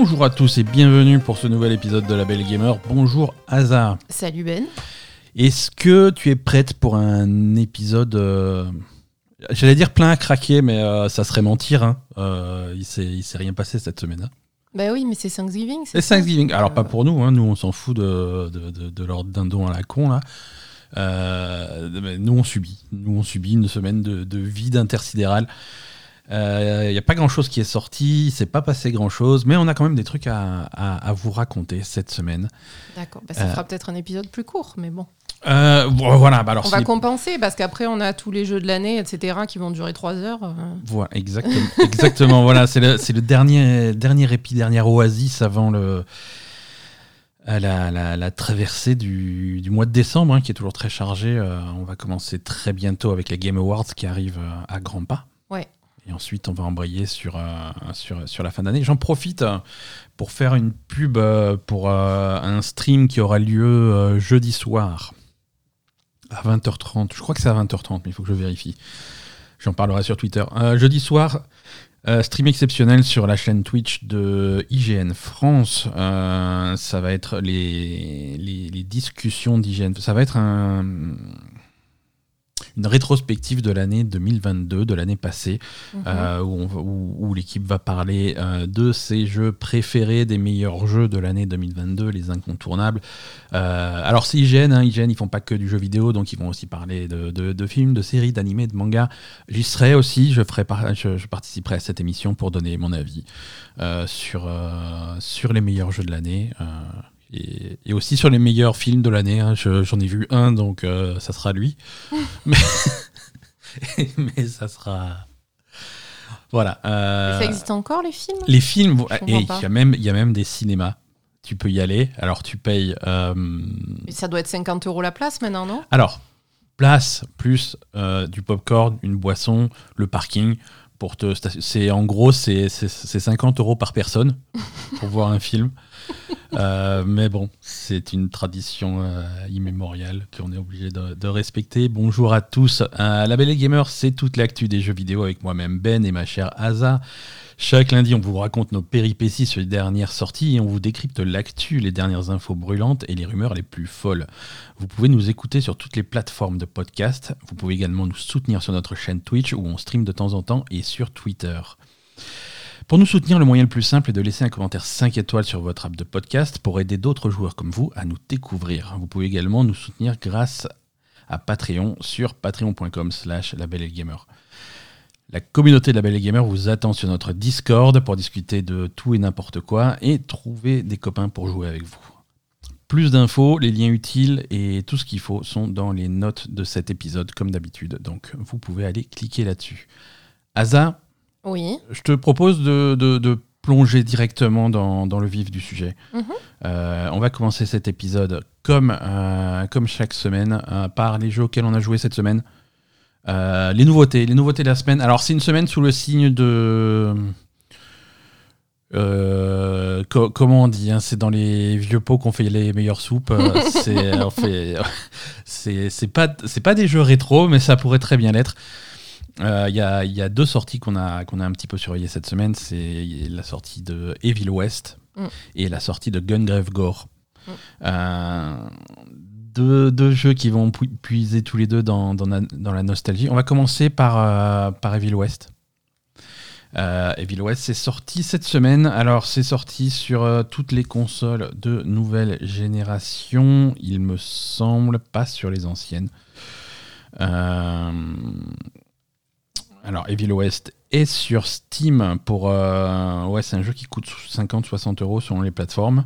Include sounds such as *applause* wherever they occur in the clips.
Bonjour à tous et bienvenue pour ce nouvel épisode de La Belle Gamer. Bonjour Asa. Salut Ben. Est-ce que tu es prête pour un épisode, euh, j'allais dire plein à craquer, mais euh, ça serait mentir. Hein. Euh, il s'est s'est rien passé cette semaine. Hein. Bah oui, mais c'est Thanksgiving. C'est Thanksgiving. Alors pas pour nous, hein. nous on s'en fout de, de, de, de leur dindon à la con là. Euh, mais nous on subit, nous on subit une semaine de, de vide intersidéral. Il n'y a pas grand chose qui est sorti, il s'est pas passé grand chose, mais on a quand même des trucs à, à, à vous raconter cette semaine. D'accord, bah, ça Euh. fera peut-être un épisode plus court, mais bon. Euh, voilà, bah alors on va compenser parce qu'après on a tous les jeux de l'année, etc., qui vont durer 3 heures. euh. Voilà, exactement. exactement voilà, c'est le, dernier, dernier épi, dernière oasis avant le, la, la- la traversée du, du mois de décembre, hein, qui est toujours très chargé. Euh, on va commencer très bientôt avec les Game Awards qui arrivent euh, à grands pas. Ouais. Et ensuite, on va embrayer sur, euh, sur, sur la fin d'année. J'en profite euh, pour faire une pub euh, pour un stream qui aura lieu jeudi soir à 20h30. Je crois que c'est à 20h30, mais il faut que je vérifie. J'en parlerai sur Twitter. Jeudi soir, stream exceptionnel sur la chaîne Twitch de IGN France. Ça va être les, les discussions d'IGN. Ça va être un- une rétrospective de l'année 2022, de l'année passée, Mhm. euh, où, où- où l'équipe va parler euh, de ses jeux préférés, des meilleurs jeux de l'année 2022, les incontournables. Euh, alors c'est IGN, hein, IGN ils font pas que du jeu vidéo, donc ils vont aussi parler de, de- de films, de séries, d'animés, de mangas. J'y serai aussi, je, ferai par- je, je participerai à cette émission pour donner mon avis sur, sur les meilleurs jeux de l'année. Et, et aussi sur les meilleurs films de l'année. hein. Je- J'en ai vu un, donc euh, ça sera lui. *laughs* mais, *laughs* mais ça sera... Voilà. euh, Ça existe encore les films? Les films, il y, a même- y a même des cinémas. Tu peux y aller. Alors, tu payes. euh, Mais Ça doit être 50 euros la place maintenant, non? Alors, place plus du popcorn, une boisson, le parking. Pour te, c'est en gros c'est c'est- c'est 50 euros par personne *laughs* pour voir un film. Euh, mais bon, c'est une tradition euh, immémoriale qu'on est obligé de, de respecter. Bonjour à tous. Euh, la Belle Gamer, c'est toute l'actu des jeux vidéo avec moi-même Ben et ma chère Asa. Chaque lundi, on vous raconte nos péripéties sur les dernières sorties et on vous décrypte l'actu, les dernières infos brûlantes et les rumeurs les plus folles. Vous pouvez nous écouter sur toutes les plateformes de podcast. Vous pouvez également nous soutenir sur notre chaîne Twitch où on stream de temps en temps et sur Twitter. Pour nous soutenir, le moyen le plus simple est de laisser un commentaire 5 étoiles sur votre app de podcast pour aider d'autres joueurs comme vous à nous découvrir. Vous pouvez également nous soutenir grâce à Patreon sur patreon.com slash labellegamer. La communauté de la Belle et Gamer vous attend sur notre Discord pour discuter de tout et n'importe quoi et trouver des copains pour jouer avec vous. Plus d'infos, les liens utiles et tout ce qu'il faut sont dans les notes de cet épisode comme d'habitude. Donc vous pouvez aller cliquer là-dessus. Asa, Oui. je te propose de, de- de plonger directement dans, dans le vif du sujet. Mhm. Euh, on va commencer cet épisode comme, euh, comme chaque semaine euh, par les jeux auxquels on a joué cette semaine. Euh, les nouveautés, les nouveautés de la semaine. Alors c'est une semaine sous le signe de... euh, co- comment on dit hein, C'est dans les vieux pots qu'on fait les meilleures soupes. Euh, *laughs* c'est pas c'est pas des jeux rétro, mais ça pourrait très bien l'être. Il y, a, il y a deux sorties qu'on a, qu'on a un petit peu surveillées cette semaine. C'est la sortie de Evil West Mm. et la sortie de Gungrave Gore. Mm. Deux, jeux qui vont pu- puiser tous les deux dans, la, nostalgie. On va commencer par, euh, Evil West. Euh, Evil West, c'est sorti cette semaine. Alors, c'est sorti sur euh, toutes les consoles de nouvelle génération. Il me semble pas sur les anciennes. Alors, Evil West est sur Steam pour. ouais, c'est un jeu qui coûte 50-60 euros selon les plateformes.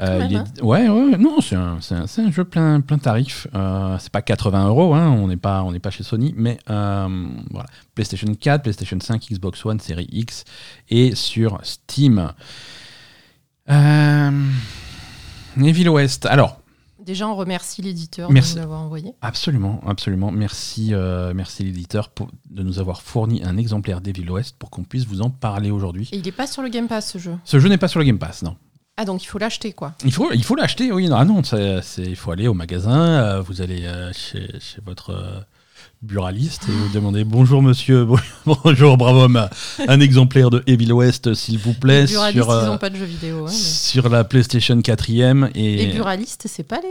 Euh, il est- ouais, ouais, non, c'est un, jeu plein, plein tarif. Euh, c'est pas 80 euros, hein, on n'est pas, on n'est pas chez Sony, mais euh, voilà. PlayStation 4, PlayStation 5, Xbox One, série X et sur Steam. Euh, Evil West. Alors, Déjà, on remercie l'éditeur Merci. de nous l'avoir envoyé. Absolument, absolument. Merci, euh, merci l'éditeur de nous avoir fourni un exemplaire d'Evil West pour qu'on puisse vous en parler aujourd'hui. Et il est pas sur le Game Pass ce jeu. Ce jeu n'est pas sur le Game Pass, non. Ah, donc il faut l'acheter, quoi. Il faut, il faut l'acheter, oui. Non, ah non, c'est- c'est- il faut aller au magasin. euh, vous allez euh, chez, chez votre, euh, buraliste et vous demandez bonjour monsieur, *laughs* bonjour bravo homme, un exemplaire de Evil West s'il vous plaît. Les buralistes, sur, ils n'ont pas de jeux vidéo. hein, mais- sur la PlayStation 4ème et Les buralistes, c'est pas les...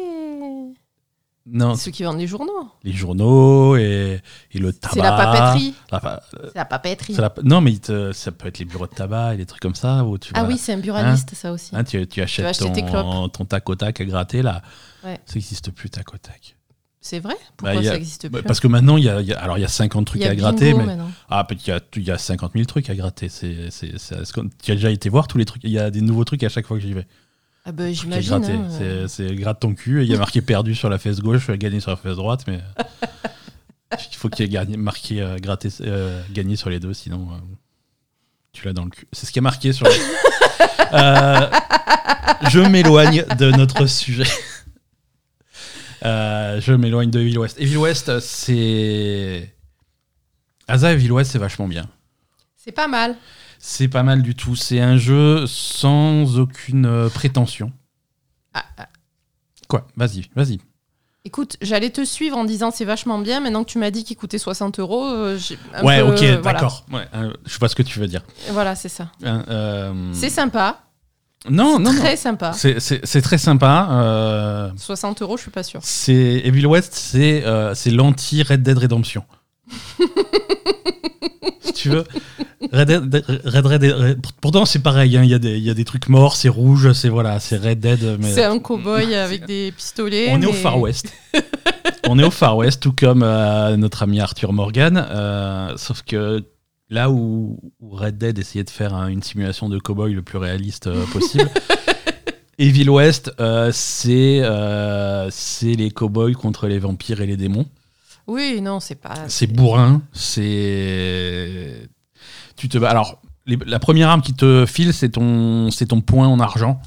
non, ceux qui vendent les journaux. les journaux et, et le tabac. C'est la papeterie. La la papeterie. la- non mais il te- ça peut être les bureaux de tabac et des trucs comme ça où tu Ah vas- oui, c'est un buraliste, ça aussi. hein, tu, tu achètes tes ton, clopes. ton tac au tac à gratter là. Ouais. Ça n'existe plus tac au tac. C'est vrai? Pourquoi Bah, il a- ça existe Bah, plus? Parce que maintenant, il y a, il y a- alors il y a 50 Il trucs y a à gratter, Bingo mais maintenant. ah, peut-être qu'il y a, il y a 50 000 trucs à gratter. C'est, tu as déjà été voir tous les trucs? Il y a des nouveaux trucs à chaque fois que j'y vais. Ah bah j'imagine. gratter. hein, euh. C'est, gratte ton cul et il y a marqué perdu sur la fesse gauche, gagné sur la fesse droite, mais il faut qu'il y ait gagné, marqué euh, gratté, euh, gagné sur les deux, sinon euh, tu l'as dans le cul. C'est ce qui est marqué sur. le- *laughs* Euh, je m'éloigne de notre sujet. Je m'éloigne de Evil West. Evil West, c'est. Asa Evil West, c'est vachement bien. C'est pas mal. C'est pas mal du tout. C'est un jeu sans aucune euh, prétention. Ah, ah. Quoi? Vas-y, vas-y. Écoute, j'allais te suivre en disant c'est vachement bien. Maintenant que tu m'as dit qu'il coûtait 60 euros, euh, Ouais, peu, ok, euh, voilà. d'accord. Ouais, euh, je vois ce que tu veux dire. Voilà, c'est ça. Euh, C'est sympa. Non, non, non. très sympa. C'est- très sympa. euh, 60 euros, je suis pas sûre. C'est Evil West, c'est c'est l'anti Red Dead Redemption. *laughs* si tu veux. Red Dead, Red Red- Red- pourtant c'est pareil, hein, il y, a des- il y a des trucs morts, c'est rouge, c'est voilà, c'est Red Dead. Mais C'est un cow-boy *laughs* avec des pistolets. on est au Far West. *laughs* on est au Far West, tout comme euh, notre ami Arthur Morgan. euh, sauf que là où, où Red Dead essayait de faire hein, une simulation de cowboy le plus réaliste euh, possible, *laughs* Evil West, euh, c'est euh, c'est les cowboys contre les vampires et les démons. Oui, non, c'est pas. C'est bourrin, c'est. Tu te. Alors, les- la première arme qui te file, c'est ton, c'est ton point en argent.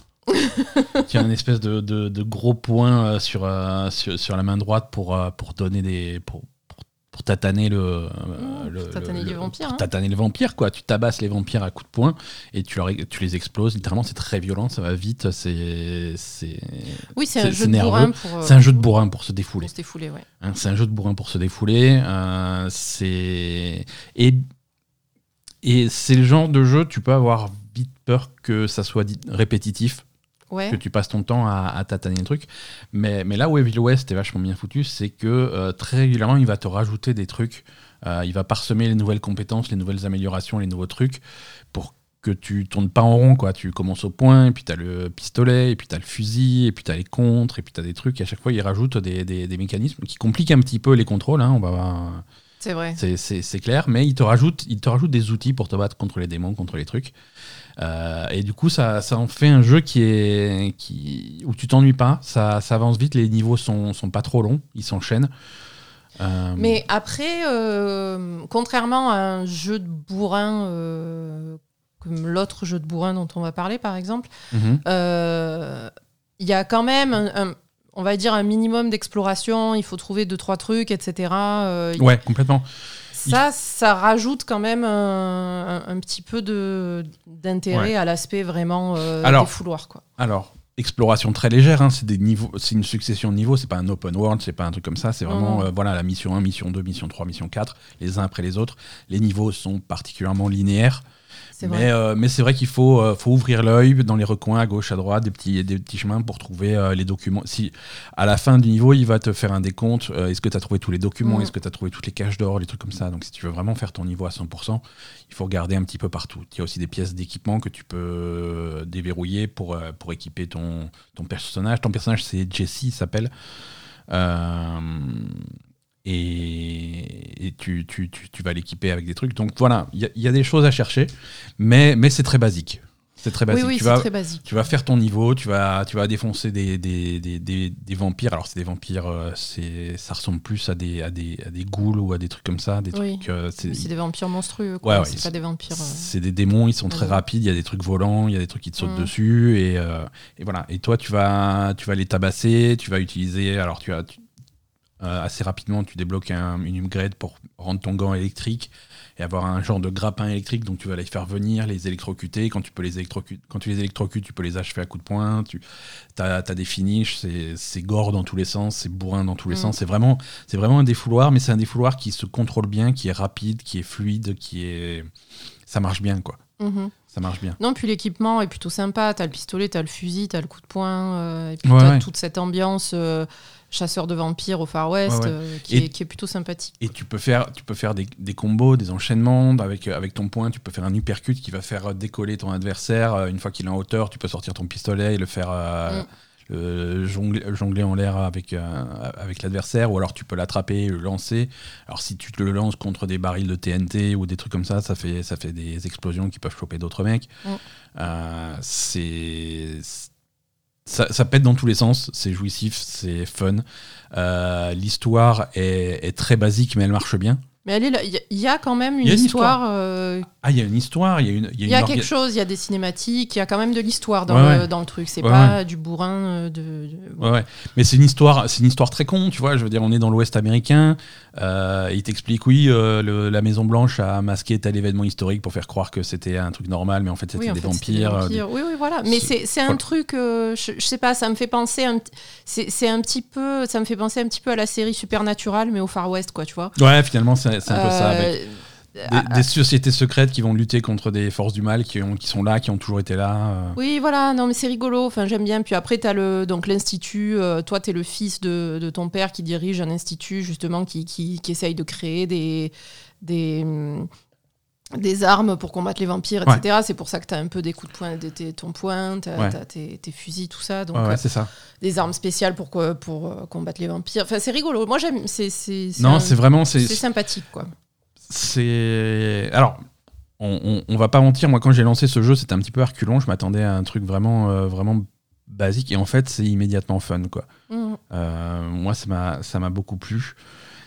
tu as une espèce de, de- de gros point euh, sur, euh, sur, sur la main droite pour, euh, pour donner des. Pour, pour, pour tataner le. euh, Mmh, le- pour tataner le- les le- vampires, pour hein. tataner les vampires, quoi. Tu tabasses les vampires à coups de poing et tu, leur, tu les exploses. Littéralement, c'est très violent, ça va vite. C'est. C'est Oui, c'est un c'est jeu de nerveux. bourrin pour. euh, c'est un jeu de bourrin pour se défouler. Pour se défouler, ouais. Hein, c'est un jeu de bourrin pour se défouler. euh, c'est et et c'est le genre de jeu tu peux avoir vite peur que ça soit dit- répétitif, Ouais. que tu passes ton temps à, à tataner le truc. Mais, mais là où Evil West est vachement bien foutu, c'est que euh, très régulièrement il va te rajouter des trucs. euh, il va parsemer les nouvelles compétences, les nouvelles améliorations, les nouveaux trucs pour que tu tournes pas en rond quoi. Tu commences au point, et puis tu as le pistolet, et puis tu as le fusil, et puis tu as les contres, et puis tu as des trucs. Et à chaque fois, ils rajoutent des, des- des mécanismes qui compliquent un petit peu les contrôles. hein, on va. C'est vrai. C'est- clair, mais il te rajoute, il te rajoute des outils pour te battre contre les démons, contre les trucs. Euh, et du coup, ça, ça en fait un jeu qui est, qui, où tu t'ennuies pas, ça, ça avance vite, les niveaux sont, sont pas trop longs, ils s'enchaînent. Euh, Mais après, euh, contrairement à un jeu de bourrin comme l'autre jeu de bourrin dont on va parler, par exemple, mhm. il y a quand même, un, un- on va dire, un minimum d'exploration. Il faut trouver deux, trois trucs, etc. Euh, il- Ouais, complètement. Ça, ça rajoute quand même un, un- un petit peu d'intérêt Ouais. à l'aspect vraiment euh, Alors, des fouloirs. Quoi. Alors, exploration très légère, hein, c'est des niveaux, c'est une succession de niveaux, c'est pas un open world, c'est pas un truc comme ça, c'est vraiment euh, voilà la mission 1, mission 2, mission 3, mission 4, les uns après les autres. Les niveaux sont particulièrement linéaires, mais, euh, mais c'est vrai qu'il faut, euh, faut ouvrir l'œil dans les recoins à gauche, à droite, des petits, des petits chemins pour trouver euh, les documents. Si à la fin du niveau, il va te faire un décompte, est-ce que tu as trouvé tous les documents, Mhm. est-ce que tu as trouvé toutes les caches d'or, les trucs comme ça. Donc si tu veux vraiment faire ton niveau à 100%, il faut regarder un petit peu partout. Il y a aussi des pièces d'équipement que tu peux déverrouiller pour, pour équiper ton, ton personnage. Ton personnage, c'est Jesse, il s'appelle. Euh, et et tu, tu, tu, tu vas l'équiper avec des trucs. Donc voilà, il y, a- il y a des choses à chercher, mais, mais c'est très basique. C'est très oui, basique. oui, tu, c'est vas, très basique. tu vas faire ton niveau, tu vas, tu vas défoncer des, des, des, des, des vampires. Alors, c'est des vampires, euh, c'est, ça ressemble plus à des, à, des, à des ghouls ou à des trucs comme ça. Des Oui. trucs, euh, c'est, des vampires monstrueux. quoi. Ouais, ouais, c'est pas des vampires. euh, c'est des démons, ils sont très rapides, il y a des trucs volants, il y a des trucs qui te sautent Mm. dessus, et, et voilà. Et toi, tu vas, tu vas les tabasser, tu vas utiliser. Alors, tu as. tu- euh, assez rapidement, tu débloques un- une upgrade pour rendre ton gant électrique et avoir un genre de grappin électrique. Donc tu vas les faire venir, les électrocuter. Quand tu, peux les électrocu- quand tu les électrocutes, tu peux les achever à coups de poing. Tu as, des finishes, c'est- gore dans tous les sens, c'est bourrin dans tous les Mm. sens. C'est vraiment, vraiment un défouloir, mais c'est un défouloir qui se contrôle bien, qui est rapide, qui est fluide, qui est. Ça marche bien, quoi. Mhm. Ça marche bien. Non, puis l'équipement est plutôt sympa. T'as le pistolet, t'as le fusil, t'as le coup de poing. euh, et puis Ouais, t'as ouais. toute cette ambiance euh, chasseur de vampires au Far West Ouais, ouais. euh, qui, est, qui est plutôt sympathique. Et tu peux faire, tu peux faire des, des combos, des enchaînements avec, avec ton poing. Tu peux faire un uppercut qui va faire décoller ton adversaire. Euh, Une fois qu'il est en hauteur, tu peux sortir ton pistolet et le faire euh, Mm. euh, jongler, jongler en l'air avec, euh, avec l'adversaire. Ou alors tu peux l'attraper et le lancer. Alors si tu te le lances contre des barils de TNT ou des trucs comme ça, ça fait, ça fait des explosions qui peuvent choper d'autres mecs. Mm. Euh, c'est. Ça, pète dans tous les sens, c'est jouissif, c'est fun. Euh, L'histoire est très basique, mais elle marche bien. Mais elle est là. Il y a- y, a quand même une, y a histoire. euh, Ah, il y a une histoire, il y a une. Il y une a orga- quelque chose, il y a des cinématiques, il y a quand même de l'histoire dans, Ouais, le, ouais. dans le truc. C'est Ouais, pas du bourrin euh, de. de- Ouais, ouais. Mais c'est une histoire, c'est une histoire très con, tu vois. Je veux dire, on est dans l'Ouest américain. Euh, il t'explique, oui, euh, le- la Maison Blanche a masqué tel événement historique pour faire croire que c'était un truc normal, mais en fait, c'était Oui, en des, fait, c'était des vampires. Oui, oui, voilà. Mais C'est- c'est c'est un truc, je, je sais pas, ça me fait penser, c'est un petit peu, ça me fait penser un petit peu à la série Supernatural, mais au Far West, quoi, tu vois. Ouais, finalement, c'est c'est un peu ça. Euh, Avec ah, des, sociétés secrètes qui vont lutter contre des forces du mal qui, ont, qui sont là, qui ont toujours été là. euh. Oui, voilà, non, mais c'est rigolo. Enfin, j'aime bien. Puis après, t'as le donc l'institut. euh, toi, t'es le fils de, de ton père qui dirige un institut justement qui, qui, qui essaye de créer des des hum, des armes pour combattre les vampires, etc. C'est pour ça que t'as un peu des coups de poing, des- tes- ton poing, t'as Ouais. t'as tes, tes fusils, tout ça. Donc Ouais, euh, c'est ça. des armes spéciales pour quoi- pour euh, combattre les vampires. Enfin, c'est rigolo. Moi, j'aime. C'est c'est Non, un- c'est vraiment. c'est C'est sympathique, quoi. c'est alors on, on, on va pas mentir moi quand j'ai lancé ce jeu c'était un petit peu reculon je m'attendais à un truc vraiment euh, vraiment basique et en fait c'est immédiatement fun quoi. Euh, moi ça m'a ça m'a beaucoup plu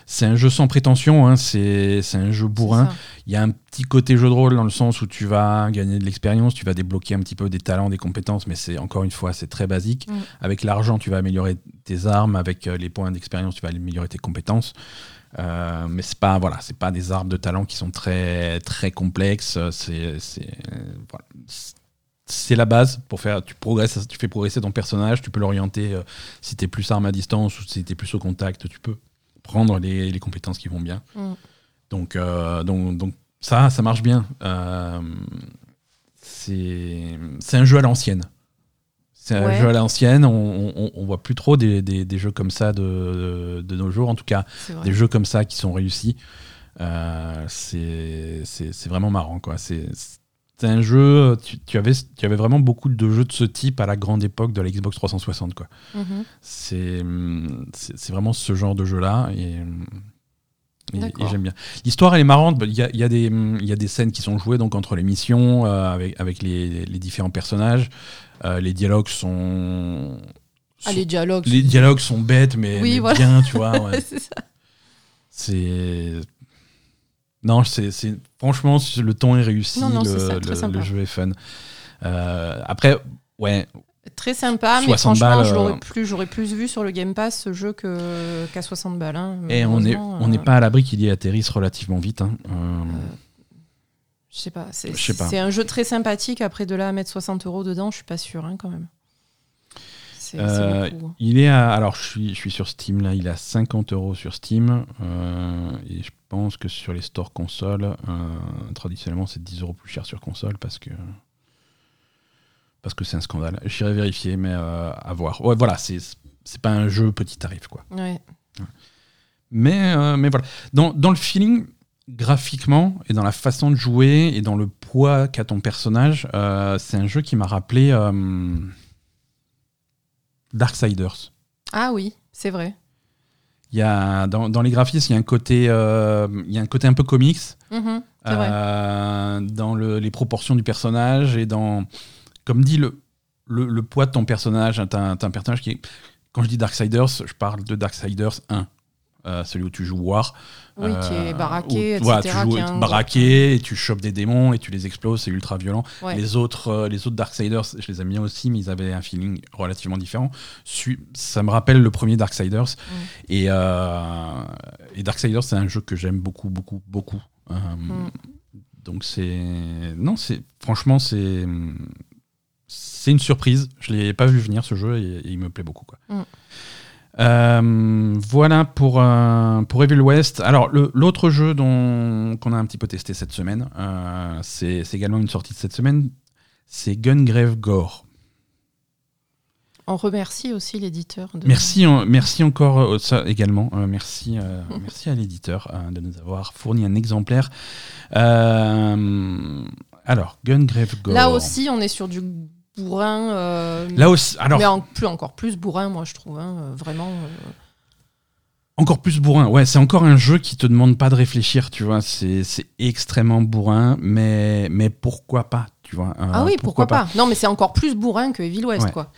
c'est un jeu sans prétention hein, c'est un jeu bourrin il y a un petit côté jeu de rôle dans le sens où tu vas gagner de l'expérience, tu vas débloquer un petit peu des talents, des compétences, mais c'est encore une fois, c'est très basique. Mm. Avec l'argent, tu vas améliorer tes armes, avec euh, les points d'expérience, tu vas améliorer tes compétences. Euh, mais c'est pas voilà, c'est pas des arbres de talent qui sont très très complexes. C'est voilà. C'est la base pour faire. Tu progresses, tu fais progresser ton personnage. Tu peux l'orienter euh, si t'es plus arme à distance ou si t'es plus au contact. Tu peux prendre les, les compétences qui vont bien. Mm. Donc, euh, donc, donc ça, ça marche bien. Euh, c'est un jeu à l'ancienne. C'est un jeu à l'ancienne. On, on, on voit plus trop des, des, des jeux comme ça de, de nos jours. En tout cas, des jeux comme ça qui sont réussis. Euh, c'est vraiment marrant. quoi. C'est c'est un jeu. Tu, tu avais, tu avais vraiment beaucoup de jeux de ce type à la grande époque de la Xbox 360. Quoi. Mhm. C'est c'est c'est vraiment ce genre de jeu-là. Et, et- et D'accord. j'aime bien. L'histoire, elle est marrante. Il y a, y a y a des scènes qui sont jouées donc, entre les missions, euh, avec, avec les, les différents personnages. Euh, les dialogues sont. Ah, les dialogues. les dialogues sont bêtes, mais, Oui, mais voilà. bien, tu vois. *laughs* ouais. c'est ça. C'est. Non, c'est franchement, le ton est réussi, Non, non, le, c'est ça, très le- sympa. le jeu est fun. Euh, après, ouais, Très sympa, mais 60 franchement, l'aurais euh, plus, j'aurais plus vu sur le Game Pass ce jeu qu'à 60 balles. hein, et on n'est malheureusement, on n'est euh, pas à l'abri qu'il y atterrisse relativement vite. hein. Euh, Je sais pas. C'est Je sais pas. c'est un jeu très sympathique. Après de là à mettre 60 euros dedans, je suis pas sûr hein, quand même. C'est c'est Euh, beaucoup. il est à, alors je suis, je suis sur Steam là, il est à 50 euros sur Steam euh, et je pense que sur les stores consoles, euh, traditionnellement c'est 10 euros plus cher sur console parce que parce que c'est un scandale. J'irai vérifier, mais à voir. Ouais, voilà, c'est pas un jeu petit tarif quoi. Ouais. Mais, mais voilà. Dans, dans le feeling, graphiquement, et dans la façon de jouer, et dans le poids qu'a ton personnage, euh, c'est un jeu qui m'a rappelé euh, Darksiders. Ah oui, c'est vrai. Il y a, dans, dans les graphismes, il y, a un côté, euh, il y a un côté un peu comics. Mhm, euh, dans le- les proportions du personnage et dans, comme dit, le, le, le poids de ton personnage. T'as un, t'as un personnage qui est. Quand je dis Darksiders, je parle de Darksiders 1. Euh, celui où tu joues War. Oui, qui est Euh, baraqué, où- voilà, etc., tu joues un baraqué, et tu chopes des démons et tu les exploses, c'est ultra violent. Ouais. Les autres, euh, les autres Darksiders, je les aime bien aussi, mais ils avaient un feeling relativement différent. Ça me rappelle le premier Darksiders. Mm. Et, et Darksiders, c'est un jeu que j'aime beaucoup, beaucoup, beaucoup. Mm. Donc c'est, non, c'est franchement c'est, c'est une surprise. Je l'ai pas vu venir ce jeu et, et il me plaît beaucoup. Quoi. Mm. Euh, voilà pour, euh, pour Evil West. Alors, l'autre jeu qu'on a un petit peu testé cette semaine, euh, c'est, également une sortie de cette semaine, c'est Gungrave Gore. On remercie aussi l'éditeur. de- Merci, merci encore euh, ça également. Euh, merci, euh, *laughs* merci à l'éditeur euh, de nous avoir fourni un exemplaire. Alors, Gungrave Gore. Là aussi, on est sur du bourrin. euh, Là aussi, alors mais en plus, encore plus bourrin, moi, je trouve. hein, euh, vraiment. euh, encore plus bourrin. Ouais, c'est encore un jeu qui te demande pas de réfléchir, tu vois. C'est, extrêmement bourrin, mais, mais pourquoi pas, tu vois. Euh, Ah oui, pourquoi, pas. Non, mais c'est encore plus bourrin que Evil West, Ouais. quoi.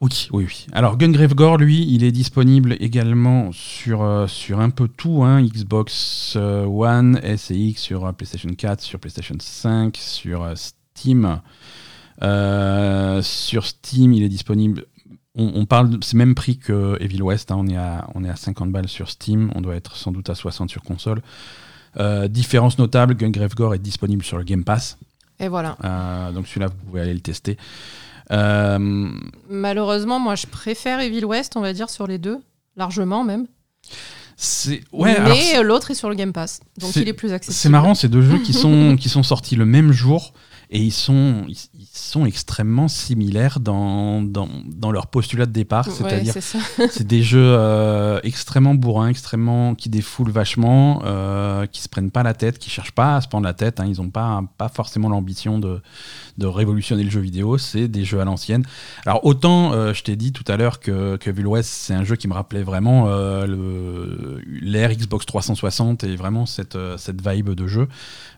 Oui, oui, oui. Alors, Gungrave Gore, lui, il est disponible également sur, euh, sur un peu tout, hein, Xbox euh, One, S et X, sur euh, PlayStation 4, sur PlayStation 5, sur Steam. Euh, sur Steam, il est disponible. On, on parle, c'est même prix que Evil West. hein, on, est à, on est à 50 balles sur Steam. On doit être sans doute à 60 sur console. Euh, différence notable, Gungrave Gore est disponible sur le Game Pass. Et voilà. Euh, donc celui-là, vous pouvez aller le tester. Euh, Malheureusement, moi, je préfère Evil West, on va dire, sur les deux. Largement, même. ouais, mais l'autre est sur le Game Pass. Donc, il est plus accessible. C'est marrant, c'est deux jeux qui *laughs* sont, qui sont sortis le même jour et ils sont, ils sont extrêmement similaires dans, dans, dans leur postulat de départ. C'est-à-dire, *laughs* c'est des jeux euh, extrêmement bourrins, extrêmement qui défoulent vachement, euh, qui se prennent pas la tête, qui cherchent pas à se prendre la tête. hein. ils n'ont pas, pas forcément l'ambition de, de révolutionner le jeu vidéo. C'est des jeux à l'ancienne. Alors autant, euh, je t'ai dit tout à l'heure que, que Evil West, c'est un jeu qui me rappelait vraiment euh, l'ère Xbox 360 et vraiment cette, euh, cette vibe de jeu.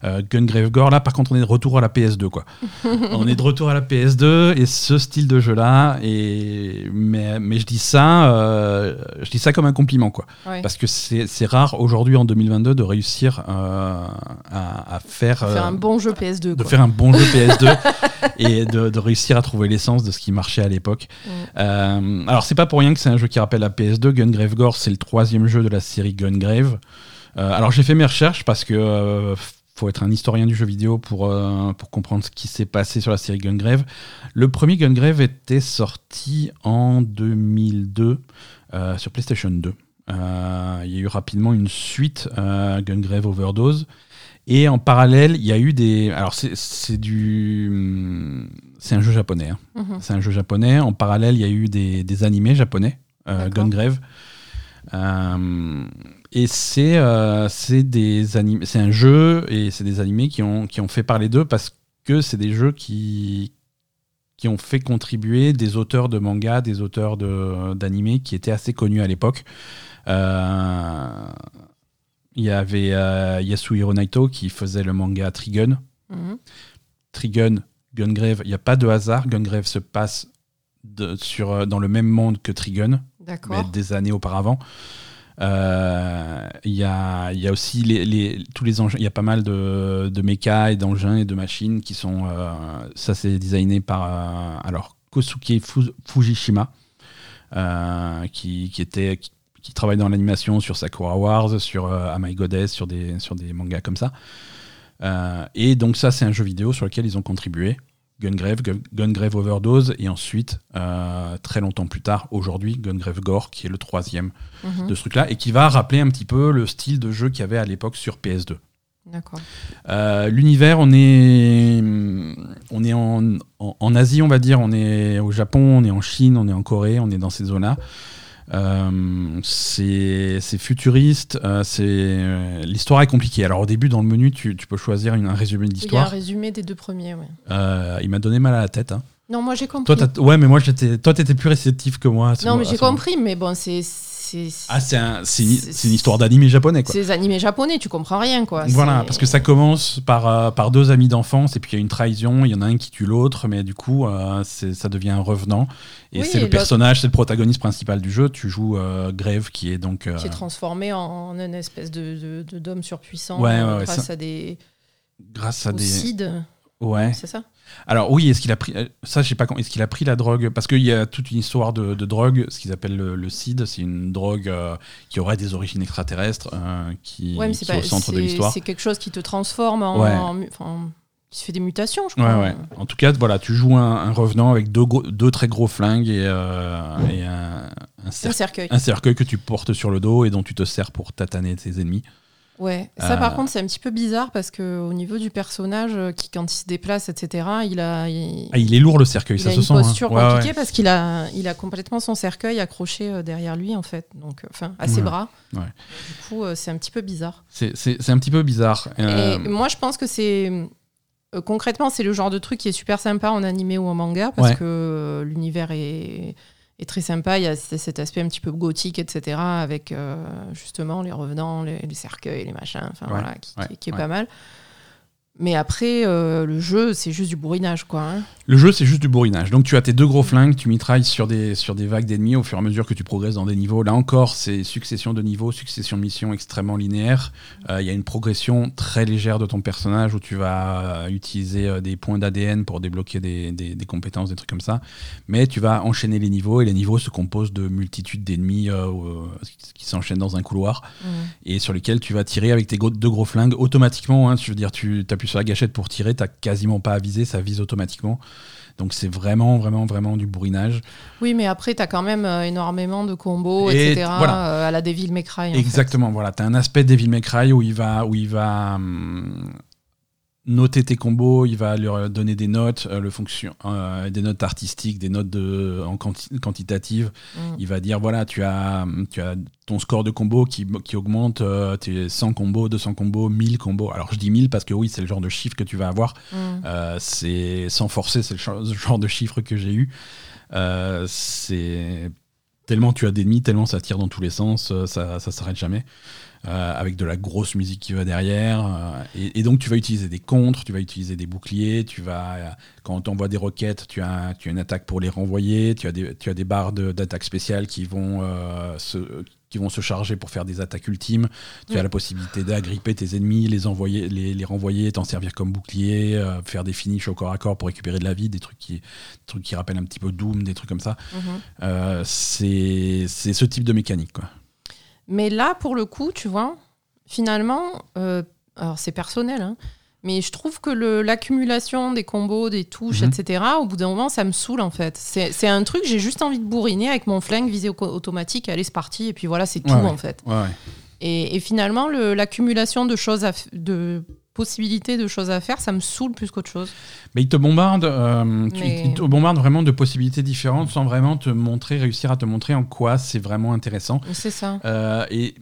Euh, Gungrave Gore, là par contre, on est de retour à la PS2. Quoi. *laughs* on est de retour à la PS2 et ce style de jeu-là. Et... Mais, mais je dis ça, je dis ça comme un compliment. Quoi. Ouais. Parce que c'est rare aujourd'hui en 2022 de réussir à, à faire, Faire un bon jeu PS2. de quoi. faire un bon jeu PS2 *laughs* *laughs* et de, de réussir à trouver l'essence de ce qui marchait à l'époque. Mm. Euh, alors c'est pas pour rien que c'est un jeu qui rappelle la PS2. Gungrave Gore, c'est le troisième jeu de la série Gungrave. Euh, alors j'ai fait mes recherches parce que euh, faut être un historien du jeu vidéo pour, pour comprendre ce qui s'est passé sur la série Gungrave. Le premier Gungrave était sorti en 2002 euh, sur PlayStation 2. Euh, il y a eu rapidement une suite, euh, Gungrave Overdose. Et en parallèle, il y a eu des. Alors, c'est du. C'est un jeu japonais. hein. Mhm. C'est un jeu japonais. En parallèle, il y a eu des, des animés japonais, euh. Gungrave. Euh, et c'est euh, des animés. C'est un jeu et c'est des animés qui ont, qui ont fait parler d'eux parce que c'est des jeux qui, qui ont fait contribuer des auteurs de manga, des auteurs de- d'animés qui étaient assez connus à l'époque. Euh, Il y avait euh, Yasuhiro Naito qui faisait le manga Trigun. Mhm. Trigun, Gungrave, il n'y a pas de hasard. Gungrave se passe de- sur, euh, dans le même monde que Trigun, mais des années auparavant. Euh, Il y, a, y a aussi les, les- tous les engins. Il y a pas mal de, de méca et d'engins et de machines qui sont. euh, ça, c'est designé par euh, alors Kosuke Fu- Fujishima, qui, qui était qui, qui travaille dans l'animation sur Sakura Wars, sur euh, Am I Goddess, sur des sur des mangas comme ça. Euh, et donc ça, c'est un jeu vidéo sur lequel ils ont contribué. Gungrave, Gun- Gungrave Overdose, et ensuite, euh, très longtemps plus tard, aujourd'hui, Gungrave Gore, qui est le troisième Mhm. de ce truc-là, et qui va rappeler un petit peu le style de jeu qu'il y avait à l'époque sur PS2. D'accord. Euh, L'univers, on est, on est en, en- en Asie, on va dire, on est au Japon, on est en Chine, on est en Corée, on est dans ces zones-là. Euh, c'est futuriste, euh, c'est euh, l'histoire est compliquée. Alors au début dans le menu tu, tu peux choisir une- un résumé de y a un l'histoire. résumé des deux premiers, ouais. Il m'a donné mal à la tête. hein. Non, moi j'ai compris. Toi, ouais, mais moi j'étais, toi t'étais plus réceptif que moi. non, mais j'ai compris, mais bon, c'est c'est. Ah, c'est un- c'est une, histoire d'animé japonais, quoi. C'est des animés japonais, tu comprends rien, quoi. Voilà, parce que ça commence par, euh, par deux amis d'enfance, et puis il y a une trahison, il y en a un qui tue l'autre, mais du coup, euh, ça devient un revenant. Et Oui, c'est le personnage, c'est le protagoniste principal du jeu. Tu joues euh, Grave, qui est donc. euh, Qui est transformé en, en une espèce de, d'homme surpuissant Ouais, ouais, ouais, grâce ça- à des. grâce à des. Ouais. c'est ça? Alors oui, est-ce qu'il a pris euh, ça Je sais pas quand. Est-ce qu'il a pris la drogue? Parce qu'il y a toute une histoire de, de drogue, ce qu'ils appellent le, le CID. C'est une drogue euh, qui aurait des origines extraterrestres, euh, qui, Ouais, mais qui c'est est pas. au centre de l'histoire. C'est quelque chose qui te transforme en. Ouais. qui se fait des mutations, je crois. ouais. En tout cas, voilà, tu joues un, un revenant avec deux, gros- deux très gros flingues et, euh, et un, un, Un cer- cercueil. un cercueil que tu portes sur le dos et dont tu te sers pour tataner tes ennemis. Ouais. Ça, Euh. par contre, c'est un petit peu bizarre parce que au niveau du personnage, euh, qui quand il se déplace, etc., il a. Il... Ah, il est lourd le cercueil, il ça a se une sent. hein. posture Ouais, compliquée ouais. parce qu'il a, il a complètement son cercueil accroché euh, derrière lui, en fait. Donc, euh, enfin, à ses Ouais. bras. Du coup, euh, c'est un petit peu bizarre. C'est- un petit peu bizarre. Euh, Et moi, je pense que c'est. euh, concrètement, c'est le genre de truc qui est super sympa en animé ou en manga parce que euh, l'univers est, est très sympa. Il y a cet aspect un petit peu gothique, etc. Avec euh, justement les revenants, les, les cercueils, les machins, enfin Ouais, voilà, qui, ouais, qui- qui est ouais. pas mal. Mais après, euh, le jeu, c'est juste du bourrinage, quoi. hein. Le jeu, c'est juste du bourrinage. Donc, tu as tes deux gros flingues, tu mitrailles sur des, sur des vagues d'ennemis au fur et à mesure que tu progresses dans des niveaux. Là encore, c'est succession de niveaux, succession de missions extrêmement linéaires. Euh, Il y a une progression très légère de ton personnage où tu vas euh, utiliser des points d'ADN pour débloquer des, des- des compétences, des trucs comme ça. Mais tu vas enchaîner les niveaux et les niveaux se composent de multitudes d'ennemis euh, qui s'enchaînent dans un couloir Mm. et sur lesquels tu vas tirer avec tes deux gros flingues automatiquement. hein. je veux dire, tu appuies sur la gâchette pour tirer, t'as quasiment pas à viser, ça vise automatiquement. Donc c'est vraiment, vraiment, vraiment du bourrinage. Oui, mais après, tu as quand même euh, énormément de combos, Et etc. voilà. euh, à la Devil May Cry. fait. Exactement, voilà. Tu as un aspect Devil May Cry où il va, où il va hum, noter tes combos, il va leur donner des notes, euh, le fonction, euh, des notes artistiques, des notes de, en quanti- quantitatives. Mm. Il va dire voilà, tu as, tu as ton score de combo qui, qui augmente, euh, tes 100 combos, 200 combos, 1000 combos. Alors je dis 1000 parce que oui, c'est le genre de chiffre que tu vas avoir. Mm. Euh, c'est sans forcer, c'est le genre de chiffre que j'ai eu. Euh, c'est tellement tu as d'ennemis, tellement ça tire dans tous les sens, euh, ça, ça s'arrête jamais. Euh, avec de la grosse musique qui va derrière. euh, et, et donc tu vas utiliser des contres, tu vas utiliser des boucliers, tu vas euh, quand on t'envoie des roquettes, tu as, tu as une attaque pour les renvoyer, tu as des, tu as des barres de- d'attaque spéciales qui vont se qui vont se charger pour faire des attaques ultimes. Tu as la possibilité d'agripper tes ennemis, les envoyer, les, les renvoyer, t'en servir comme bouclier, euh, faire des finishes au corps à corps pour récupérer de la vie, des trucs qui, des trucs qui rappellent un petit peu Doom, des trucs comme ça. Mhm. Euh, c'est c'est ce type de mécanique. Quoi. Mais là, pour le coup, tu vois, finalement, euh, alors c'est personnel, hein, mais je trouve que l'accumulation des combos, des touches, Mhm. etc., au bout d'un moment, ça me saoule en fait. C'est un truc, j'ai juste envie de bourriner avec mon flingue visé au- automatique, allez, c'est parti, et puis voilà, c'est tout Ouais, en fait. Ouais. Et, et finalement, le- l'accumulation de choses, à de possibilités de choses à faire, ça me saoule plus qu'autre chose. Mais il te bombarde, euh, tu- Mais- te bombarde vraiment de possibilités différentes sans vraiment te montrer, réussir à te montrer en quoi c'est vraiment intéressant. C'est ça. Euh, et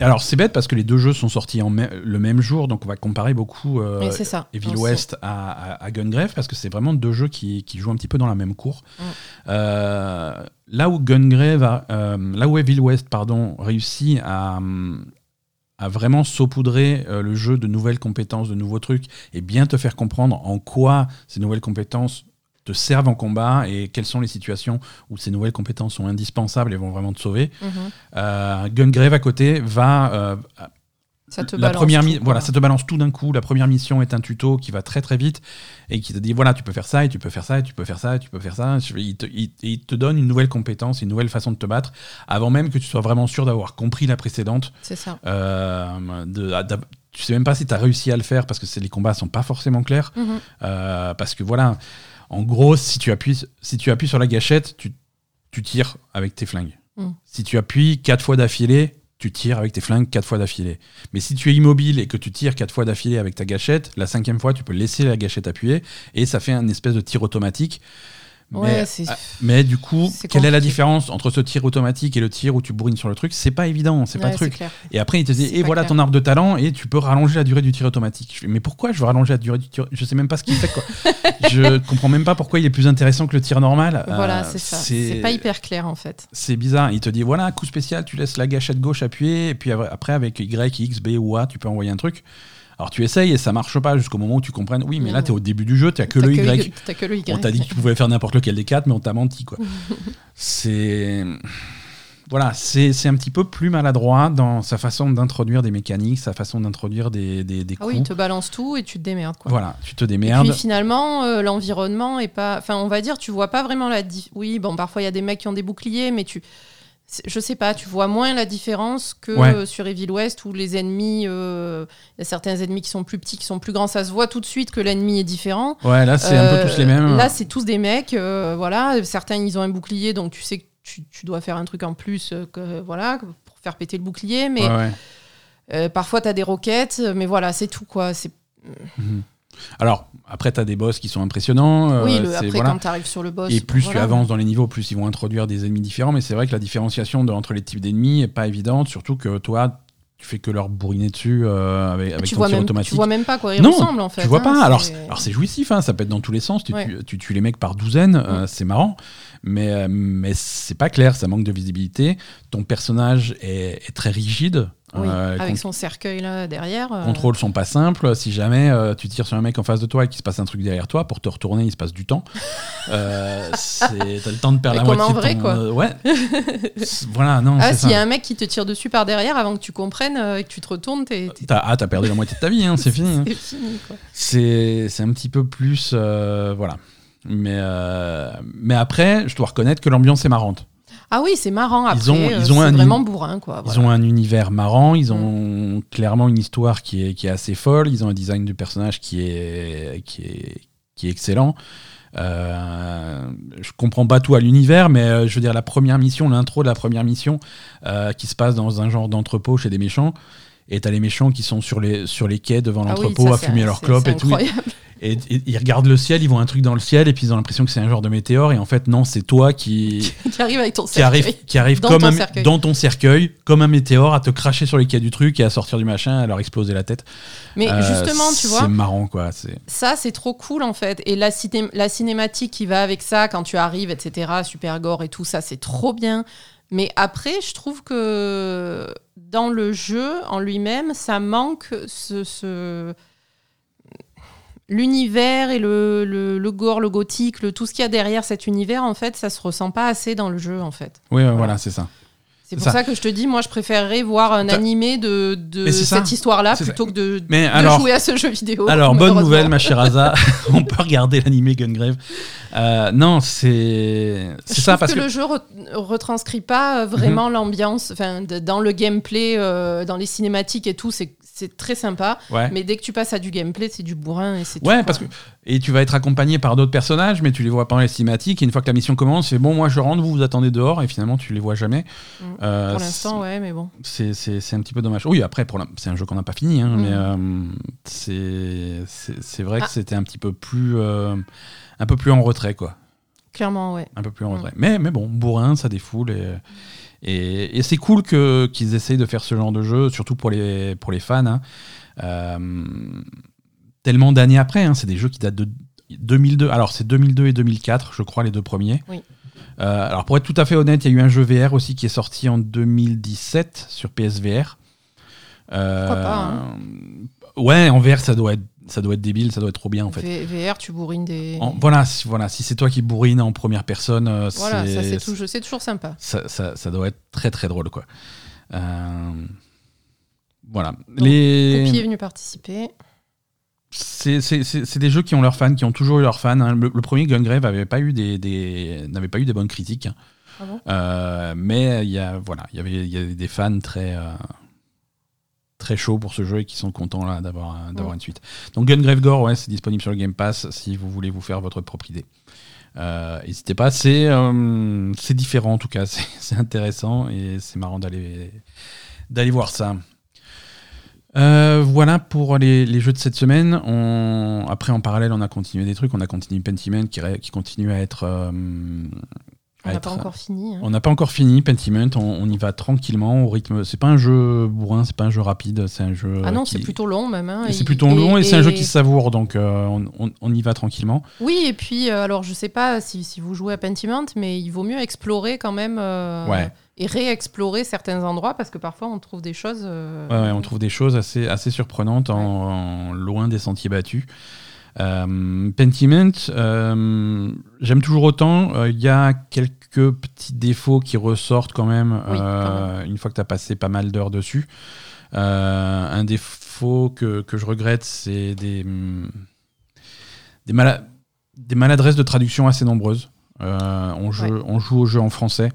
alors c'est bête parce que les deux jeux sont sortis en le même jour, donc on va comparer beaucoup euh, ça. Evil. West à, à, à Gungrave parce que c'est vraiment deux jeux qui, qui jouent un petit peu dans la même cour. Mm. Euh, là où Gungrave, a- euh, là où Evil West pardon réussit à, hum, à vraiment saupoudrer euh, le jeu de nouvelles compétences, de nouveaux trucs et bien te faire comprendre en quoi ces nouvelles compétences te servent en combat et quelles sont les situations où ces nouvelles compétences sont indispensables et vont vraiment te sauver. Mhm. Euh, Gungrave à côté va euh, Ça te la balance première tout, voilà, ça te balance tout d'un coup. La première mission est un tuto qui va très très vite et qui te dit voilà, tu peux faire ça et tu peux faire ça et tu peux faire ça et tu peux faire ça. Il te, il- il te donne une nouvelle compétence, une nouvelle façon de te battre avant même que tu sois vraiment sûr d'avoir compris la précédente. C'est ça. Euh, de, tu sais même pas si tu as réussi à le faire parce que les combats sont pas forcément clairs. Mhm. Euh, parce que voilà, en gros, si tu appuies, si tu appuies sur la gâchette, tu, tu tires avec tes flingues. Mm. Si tu appuies quatre fois d'affilée, tu tires avec tes flingues quatre fois d'affilée. Mais si tu es immobile et que tu tires quatre fois d'affilée avec ta gâchette, la cinquième fois, tu peux laisser la gâchette appuyée et ça fait un espèce de tir automatique. Mais, du coup, quelle est la différence entre ce tir automatique et le tir où tu bourrines sur le truc? C'est pas évident, c'est pas le truc. clair. Et après, il te dit, et pas voilà clair. ton arbre de talent, et tu peux rallonger la durée du tir automatique. Je fais, mais pourquoi je veux rallonger la durée du tir? Je sais même pas ce qu'il fait, quoi. *laughs* je comprends même pas pourquoi il est plus intéressant que le tir normal. Voilà, Euh, c'est ça. C'est pas hyper clair en fait. C'est bizarre. Il te dit, voilà, coup spécial, tu laisses la gâchette gauche appuyée, et puis après, avec Y, X, B ou A, tu peux envoyer un truc. Alors tu essayes et ça marche pas jusqu'au moment où tu comprennes, oui, mais là, Non. tu es au début du jeu, tu que que Y. T'as que le Y. On t'a dit que tu pouvais faire n'importe lequel des quatre, mais on t'a menti, quoi. *laughs* c'est. Voilà, c'est un petit peu plus maladroit dans sa façon d'introduire des mécaniques, sa façon d'introduire des, des, des Ah coups. oui, il te balance tout et tu te démerdes quoi. Voilà, tu te Et démerdes. puis finalement, euh, l'environnement est pas. Enfin, on va dire, tu vois pas vraiment la. Oui, bon, parfois il y a des mecs qui ont des boucliers, mais tu. Je sais pas, tu vois moins la différence que Ouais. euh, sur Evil West où les ennemis, euh, il y a certains ennemis qui sont plus petits, qui sont plus grands, ça se voit tout de suite que l'ennemi est différent. Ouais, là, c'est un peu Euh, tous les mêmes. Là, c'est tous des mecs, euh, voilà. Certains, ils ont un bouclier, donc tu sais que tu, tu dois faire un truc en plus, euh, que, voilà, pour faire péter le bouclier. Mais Ouais, ouais. euh, parfois, tu as des roquettes, mais voilà, c'est tout, quoi. C'est Mhm. Alors, après, tu as des boss qui sont impressionnants. euh, oui, le- après, voilà. quand tu arrives sur le boss. Et plus tu avances dans les niveaux, plus ils vont introduire des ennemis différents. Mais c'est vrai que la différenciation de- entre les types d'ennemis est pas évidente, surtout que toi, tu fais que leur bourriner dessus euh, avec, avec tu ton vois, tir même, automatique. tu vois même pas quoi ils Non, ressemblent, en fait. tu vois hein, pas. Alors, c'est- alors c'est jouissif, hein, ça peut être dans tous les sens. Tu, Ouais. tu, tu tues les mecs par douzaines, euh, c'est marrant. Mais, mais c'est pas clair, ça manque de visibilité. Ton personnage est, est très rigide. Oui, euh, avec son cercueil là derrière. euh, contrôles sont pas simples. Si jamais euh, tu tires sur un mec en face de toi et qu'il se passe un truc derrière toi, pour te retourner, il se passe du temps. *laughs* Euh, T'as le temps de perdre Mais la comme en moitié vrai, ton... quoi. ouais. *laughs* Voilà, non, Ah, s'il y a un mec qui te tire dessus par derrière avant que tu comprennes et que tu te retournes, t'es T'as ah, t'as perdu la moitié de ta vie, hein, c'est *laughs* fini. hein. c'est. C'est c'est un petit peu plus... voilà. Mais, mais après, je dois reconnaître que l'ambiance est marrante. Ah oui, c'est marrant. Après, Ils ont- euh, ils ont un- vraiment bourrin, quoi. Ils voilà. Mm. ont un univers marrant, ils ont clairement une histoire qui est, qui est assez folle, ils ont un design du personnage qui est, qui est, qui est excellent. Euh, je comprends pas tout à l'univers, mais euh, je veux dire, la première mission, l'intro de la première mission, euh, qui se passe dans un genre d'entrepôt chez des méchants, et t'as les méchants qui sont sur les, sur les quais devant Ah oui, l'entrepôt à fumer leur clope et tout. Et, et- ils regardent le ciel, ils voient un truc dans le ciel, et puis ils ont l'impression que c'est un genre de météore, et en fait, non, c'est toi qui *laughs* qui arrive avec ton qui arrive, qui arrive Dans comme ton un, cercueil. dans ton cercueil, comme un météore, à te cracher sur les quais du truc et à sortir du machin, à leur exploser la tête. Mais Euh, justement, tu vois, C'est marrant, quoi. Ça, c'est trop cool en fait. Et la, ciné- la cinématique qui va avec ça, quand tu arrives, etc., super gore et tout ça, c'est trop bien. Mais après, je trouve que dans le jeu en lui-même, ça manque ce. ce- L'univers et le, le, le gore, le gothique, le, tout ce qu'il y a derrière cet univers, en fait, ça se ressent pas assez dans le jeu, en fait. Oui, ouais, voilà, c'est ça. C'est pour ça. ça. que je te dis, moi, je préférerais voir un animé de, de cette histoire-là ça. plutôt que de, Mais de alors- jouer à ce jeu vidéo. Alors, bonne nouvelle, ma chère Aza, *laughs* *laughs* on peut regarder l'animé Gungrave. Euh, non, c'est, ça, parce que, que. le jeu re- retranscrit pas euh, vraiment l'ambiance, enfin dans le gameplay, euh, dans les cinématiques et tout, c'est c'est très sympa. Ouais. Mais dès que tu passes à du gameplay, c'est du bourrin et c'est tout, Ouais, quoi. parce que et tu vas être accompagné par d'autres personnages, mais tu les vois pendant les cinématiques. Et une fois que la mission commence, c'est bon, moi je rentre, vous vous attendez dehors, et finalement tu les vois jamais. Mm. Euh, pour l'instant, ouais, mais bon. c'est c'est- c'est un petit peu dommage. Oui, après, pour la- c'est un jeu qu'on n'a pas fini, hein, Mm. mais euh, c'est c'est- c'est vrai que Ah. c'était un petit peu plus euh, un peu plus en retrait, quoi. Clairement, ouais. Un peu plus en Mm. retrait. Mais, mais bon, bourrin, ça défoule. Et, et, et c'est cool que- qu'ils essayent de faire ce genre de jeu, surtout pour les, pour les fans. hein. Euh, tellement d'années après, hein, c'est des jeux qui datent de 2002. Alors, c'est 2002 et 2004, je crois, les deux premiers. Oui. Euh, alors, pour être tout à fait honnête, il y a eu un jeu VR aussi qui est sorti en 2017 sur PSVR. Euh, Pourquoi pas, hein. Ouais, en VR, ça doit, être, ça doit être débile, ça doit être trop bien en fait. V- VR, tu bourrines des. En- voilà, si, voilà, si c'est toi qui bourrine en première personne, euh, Voilà, c'est, c'est toujours sympa. ça, ça- ça doit être très très drôle quoi. Euh, voilà. Poppy est Les... venu participer. C'est, des jeux qui ont leurs fans, qui ont toujours eu leurs fans. hein. Le, le premier Gungrave avait pas eu des, des- n'avait pas eu des bonnes critiques. hein. Ah bon? Euh, mais il y a, voilà, il y avait, y avait des fans très, très chauds pour ce jeu et qui sont contents là d'avoir, euh, d'avoir Mm. une suite. Donc Gungrave Gore, ouais, c'est disponible sur le Game Pass si vous voulez vous faire votre propre idée. Euh, N'hésitez pas, c'est, euh, c'est différent en tout cas, *laughs* c'est, intéressant et c'est marrant d'aller, d'aller voir ça. Euh, voilà pour les, les jeux de cette semaine. On... Après, en parallèle, on a continué des trucs. On a continué Pentiment qui, qui continue à être. euh, On n'a pas encore fini. hein. On n'a pas encore fini Pentiment. On, on y va tranquillement au rythme. C'est pas un jeu bourrin, c'est pas un jeu rapide. C'est un jeu. Ah non, qui- c'est plutôt long même. hein, C'est et- plutôt long et, c'est un jeu qui se savoure, donc euh, on, on- on y va tranquillement. Oui, et puis, euh, alors je sais pas si, si vous jouez à Pentiment, mais il vaut mieux explorer quand même euh, Ouais. et réexplorer certains endroits parce que parfois on trouve des choses. Ouais, ouais, on trouve des choses assez, assez surprenantes en, en loin des sentiers battus. Euh, Pentiment, euh, j'aime toujours autant. Euh, Il y a quelques petits défauts qui ressortent quand même, Oui, une fois que tu as passé pas mal d'heures dessus. Un défaut que, que je regrette, c'est des, des, mala- des maladresses de traduction assez nombreuses. Euh, on, joue, on joue au jeu en français.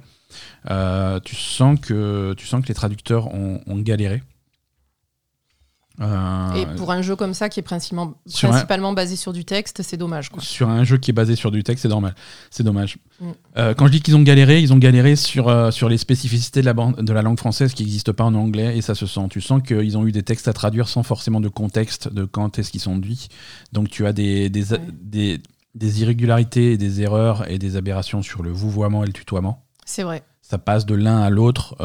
Euh, tu, sens que, tu sens que les traducteurs ont, ont galéré. Euh, Et pour un jeu comme ça qui est principalement, un- principalement basé sur du texte, c'est dommage. Quoi. sur un jeu qui est basé sur du texte, c'est normal. C'est dommage. Mm. Euh, quand je dis qu'ils ont galéré, ils ont galéré sur, euh, sur les spécificités de la, de la langue française qui n'existent pas en anglais et ça se sent. Tu sens qu'ils ont eu des textes à traduire sans forcément de contexte de quand est-ce qu'ils sont dit. Donc tu as des, des, Ouais. des, des irrégularités des erreurs et des aberrations sur le vouvoiement et le tutoiement. C'est vrai. Ça passe de l'un à l'autre.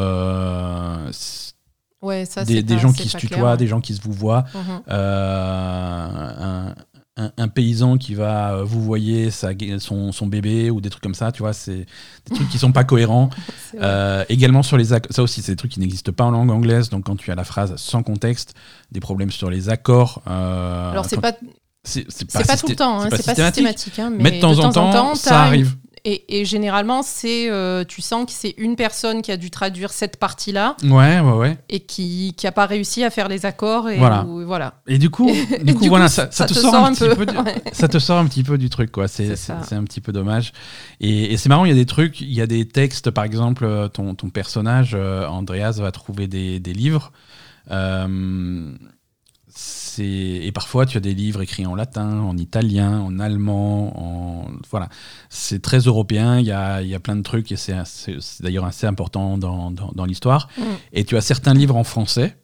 Euh, c'est Ouais, ça, des, c'est des pas- gens qui se tutoient, clair, des gens qui se vouvoient. Mhm. euh, un, un- un paysan qui va vous voyez son, son bébé ou des trucs comme ça, tu vois, c'est des trucs qui sont pas cohérents. *laughs* Euh, également sur les accords, ça aussi c'est des trucs qui n'existent pas en langue anglaise, donc quand tu as la phrase sans contexte, des problèmes sur les accords. euh, Alors, c'est pas, c'est pas tout le temps, hein, c'est pas systématique. hein, mais, de temps en temps, ça arrive. Et, et généralement, c'est, euh, tu sens que c'est une personne qui a dû traduire cette partie-là Ouais, ouais, ouais. et qui n'a pas réussi à faire les accords. Et Voilà. Et du coup, Et *laughs* du coup, du voilà, coup, ça, ça ça te sort, sort un petit peu. peu, du, *laughs* ça te sort un petit peu du truc, quoi. C'est C'est un petit peu dommage. Et, et c'est marrant, il y a des trucs, il y a des textes, par exemple, euh, ton, ton personnage, euh, Andreas, va trouver des, des livres. Euh, et parfois, tu as des livres écrits en latin, en italien, en allemand, en voilà. C'est très européen. Il y a, y a plein de trucs et c'est d'ailleurs assez important dans, dans, dans l'histoire. Mm. Et tu as certains livres en français.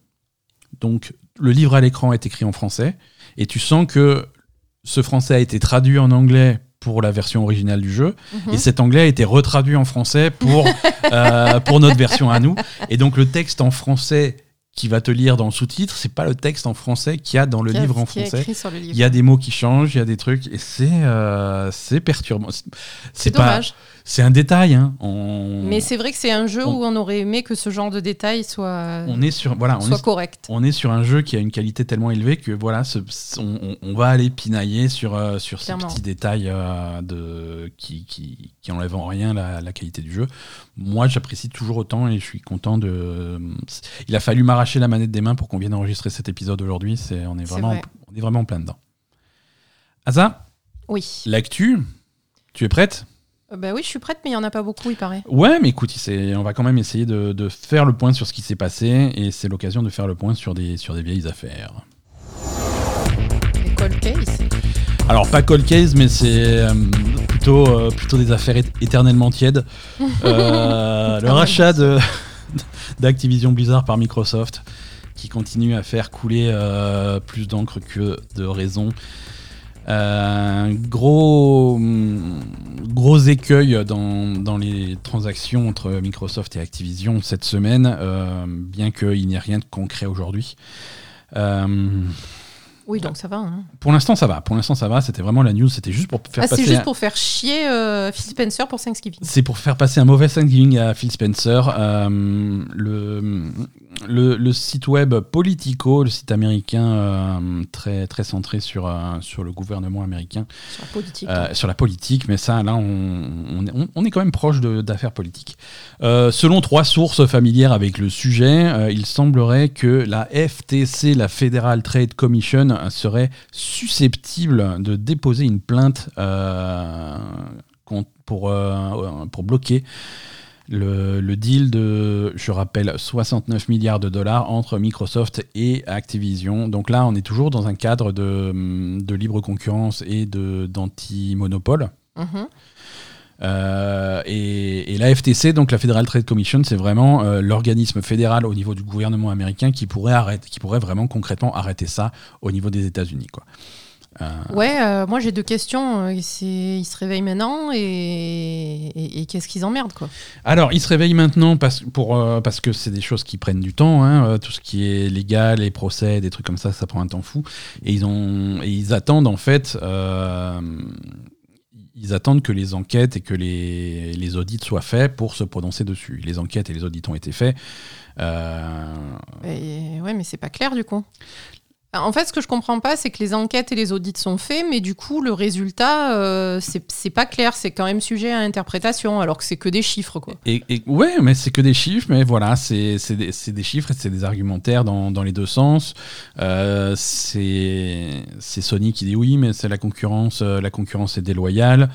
Donc, le livre à l'écran est écrit en français. Et tu sens que ce français a été traduit en anglais pour la version originale du jeu. Mhm. Et cet anglais a été retraduit en français pour, *laughs* euh, pour notre version à nous. Et donc, le texte en français qui va te lire dans le sous-titre, c'est pas le texte en français qu'il y a dans le livre en français. Il y a des mots qui changent, il y a des trucs, et c'est euh, c'est perturbant. C'est- dommage. C'est un détail. Hein. On, Mais c'est vrai que c'est un jeu on- où on aurait aimé que ce genre de détails soit, on est sur voilà, on soit est, correct. on est sur un jeu qui a une qualité tellement élevée que voilà, ce- on, va aller pinailler sur euh, sur ces petits détails euh, de qui, qui qui enlèvent en rien la, la qualité du jeu. Moi, j'apprécie toujours autant et je suis content de. Il a fallu m'arracher la manette des mains pour qu'on vienne enregistrer cet épisode aujourd'hui. C'est on est C'est vraiment vrai. on est vraiment en plein dedans. Asa, Oui. l'actu, tu es prête? Bah oui, je suis prête, mais il n'y en a pas beaucoup, il paraît. Ouais, mais écoute, on va quand même essayer de, de faire le point sur ce qui s'est passé et c'est l'occasion de faire le point sur des, sur des vieilles affaires. Les cold case. Alors, pas cold case, mais c'est euh, plutôt, euh, plutôt des affaires éternellement tièdes. *laughs* Euh, le rachat *laughs* d'Activision Blizzard par Microsoft qui continue à faire couler euh, plus d'encre que de raison. Euh, gros, hum, gros écueil dans, dans les transactions entre Microsoft et Activision cette semaine, euh, bien qu'il n'y ait rien de concret aujourd'hui. Euh, Oui, donc ça va. hein. pour l'instant, ça va. Pour l'instant, ça va. C'était vraiment la news. C'était juste pour faire Ah, passer. c'est juste un- pour faire chier euh, Phil Spencer pour Thanksgiving. C'est pour faire passer un mauvais Thanksgiving à Phil Spencer. Euh, le, le, le site web Politico, le site américain euh, très, très centré sur, sur le gouvernement américain, Sur la politique. sur la politique, mais ça, là, on, on, est- on- on est quand même proche d'affaires politiques. Selon trois sources familières avec le sujet, il semblerait que la FTC, la Federal Trade Commission, serait susceptible de déposer une plainte euh, pour, euh, pour bloquer le, deal de, je rappelle, 69 milliards de dollars entre Microsoft et Activision. Donc là, on est toujours dans un cadre de, de libre concurrence et d'anti-monopole. Mhm. Euh, et, et, la FTC, donc la Federal Trade Commission, c'est vraiment euh, l'organisme fédéral au niveau du gouvernement américain qui pourrait, arrêter, qui pourrait vraiment concrètement arrêter ça au niveau des États-Unis. Quoi. Euh, ouais, moi j'ai deux questions. Ils se réveillent maintenant et, et, qu'est-ce qu'ils emmerdent quoi? Alors, ils se réveillent maintenant parce, pour, parce que c'est des choses qui prennent du temps. Hein, tout ce qui est légal, les procès, des trucs comme ça, ça prend un temps fou. Et ils, ont, et ils attendent en fait ils attendent que les enquêtes et que les, audits soient faits pour se prononcer dessus. Les enquêtes et les audits ont été faits. Euh... ouais, mais c'est pas clair du coup. En fait, ce que je comprends pas, c'est que les enquêtes et les audits sont faits, mais du coup, le résultat, euh, c'est pas clair. C'est quand même sujet à interprétation, alors que c'est que des chiffres, quoi. Et, ouais, mais c'est que des chiffres, mais voilà, c'est des, chiffres et c'est des argumentaires dans, dans, les deux sens. Euh, c'est Sony qui dit oui, mais c'est la concurrence, euh, la concurrence est déloyale.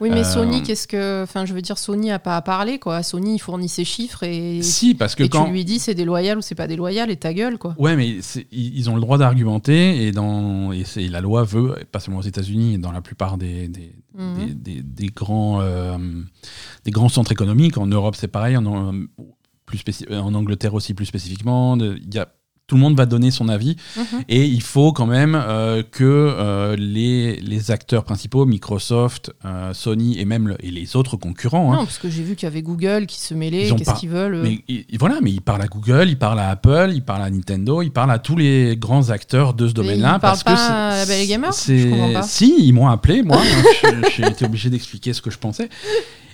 Oui, mais Sony, euh, qu'est-ce que. Enfin, je veux dire, Sony n'a pas à parler, quoi. Sony, il fournit ses chiffres et. Si, parce que et quand. tu lui dis c'est déloyal ou c'est pas déloyal et ta gueule, quoi. Ouais, mais ils ont le droit d'argumenter et, dans, et la loi veut, pas seulement aux États-Unis, dans la plupart des, des, mhm. des, grands, euh, des grands centres économiques. En Europe, c'est pareil. En, plus en Angleterre aussi, plus spécifiquement. Il y a tout le monde va donner son avis mhm. et il faut quand même euh, que euh, les, les, acteurs principaux, Microsoft, euh, Sony et même et les autres concurrents. Hein, non, parce que j'ai vu qu'il y avait Google qui se mêlait, qu'est-ce qu'ils veulent. Mais voilà, mais ils parlent à Google, ils parlent à Apple, ils parlent à Nintendo, ils parlent à tous les grands acteurs de ce domaine-là. Ils parce parlent pas à la Belle Gamer Si, ils m'ont appelé, moi, j'ai été obligé d'expliquer ce que je pensais. *laughs*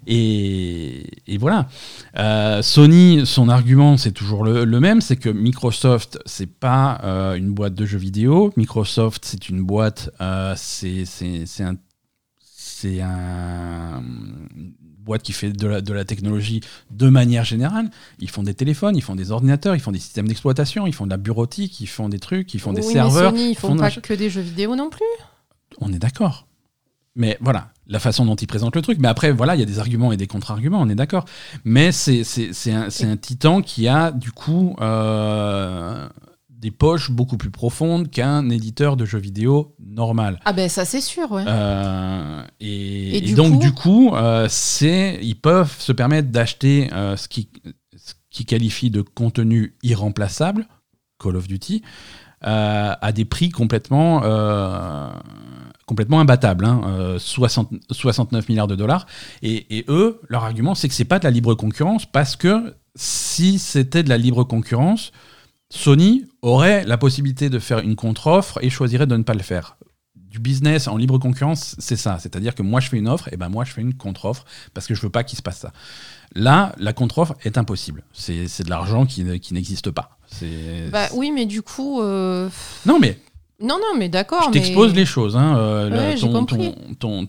Et, voilà. Euh, Sony, son argument, c'est toujours le, même, c'est que Microsoft, c'est pas euh, une boîte de jeux vidéo. Microsoft, c'est une boîte, euh, c'est un, boîte qui fait de la, de la, technologie de manière générale. Ils font des téléphones, ils font des ordinateurs, ils font des systèmes d'exploitation, ils font de la bureautique, ils font des trucs, ils font des serveurs. Mais Sony, ils font, font pas que des jeux vidéo non plus. On est d'accord. Mais voilà, la façon dont il présente le truc. Mais après, voilà, il y a des arguments et des contre-arguments, on est d'accord. Mais c'est un, un, titan qui a, du coup, euh, des poches beaucoup plus profondes qu'un éditeur de jeux vidéo normal. Ah ben ça, c'est sûr, ouais. Euh, et, donc, du coup, euh, ils peuvent se permettre d'acheter ce qui, ce qui qualifie de contenu irremplaçable, Call of Duty, à des prix complètement complètement imbattable, hein, 69 euh, milliards de dollars. Et, eux, leur argument, c'est que c'est pas de la libre concurrence parce que si c'était de la libre concurrence, Sony aurait la possibilité de faire une contre-offre et choisirait de ne pas le faire. Du business en libre concurrence, c'est ça. C'est-à-dire que moi, je fais une offre, et ben moi, je fais une contre-offre parce que je veux pas qu'il se passe ça. Là, la contre-offre est impossible. C'est de l'argent qui, n'existe pas. Bah oui, mais du coup. Euh, non, mais non, non, mais d'accord. Je t'expose les choses. Hein, euh,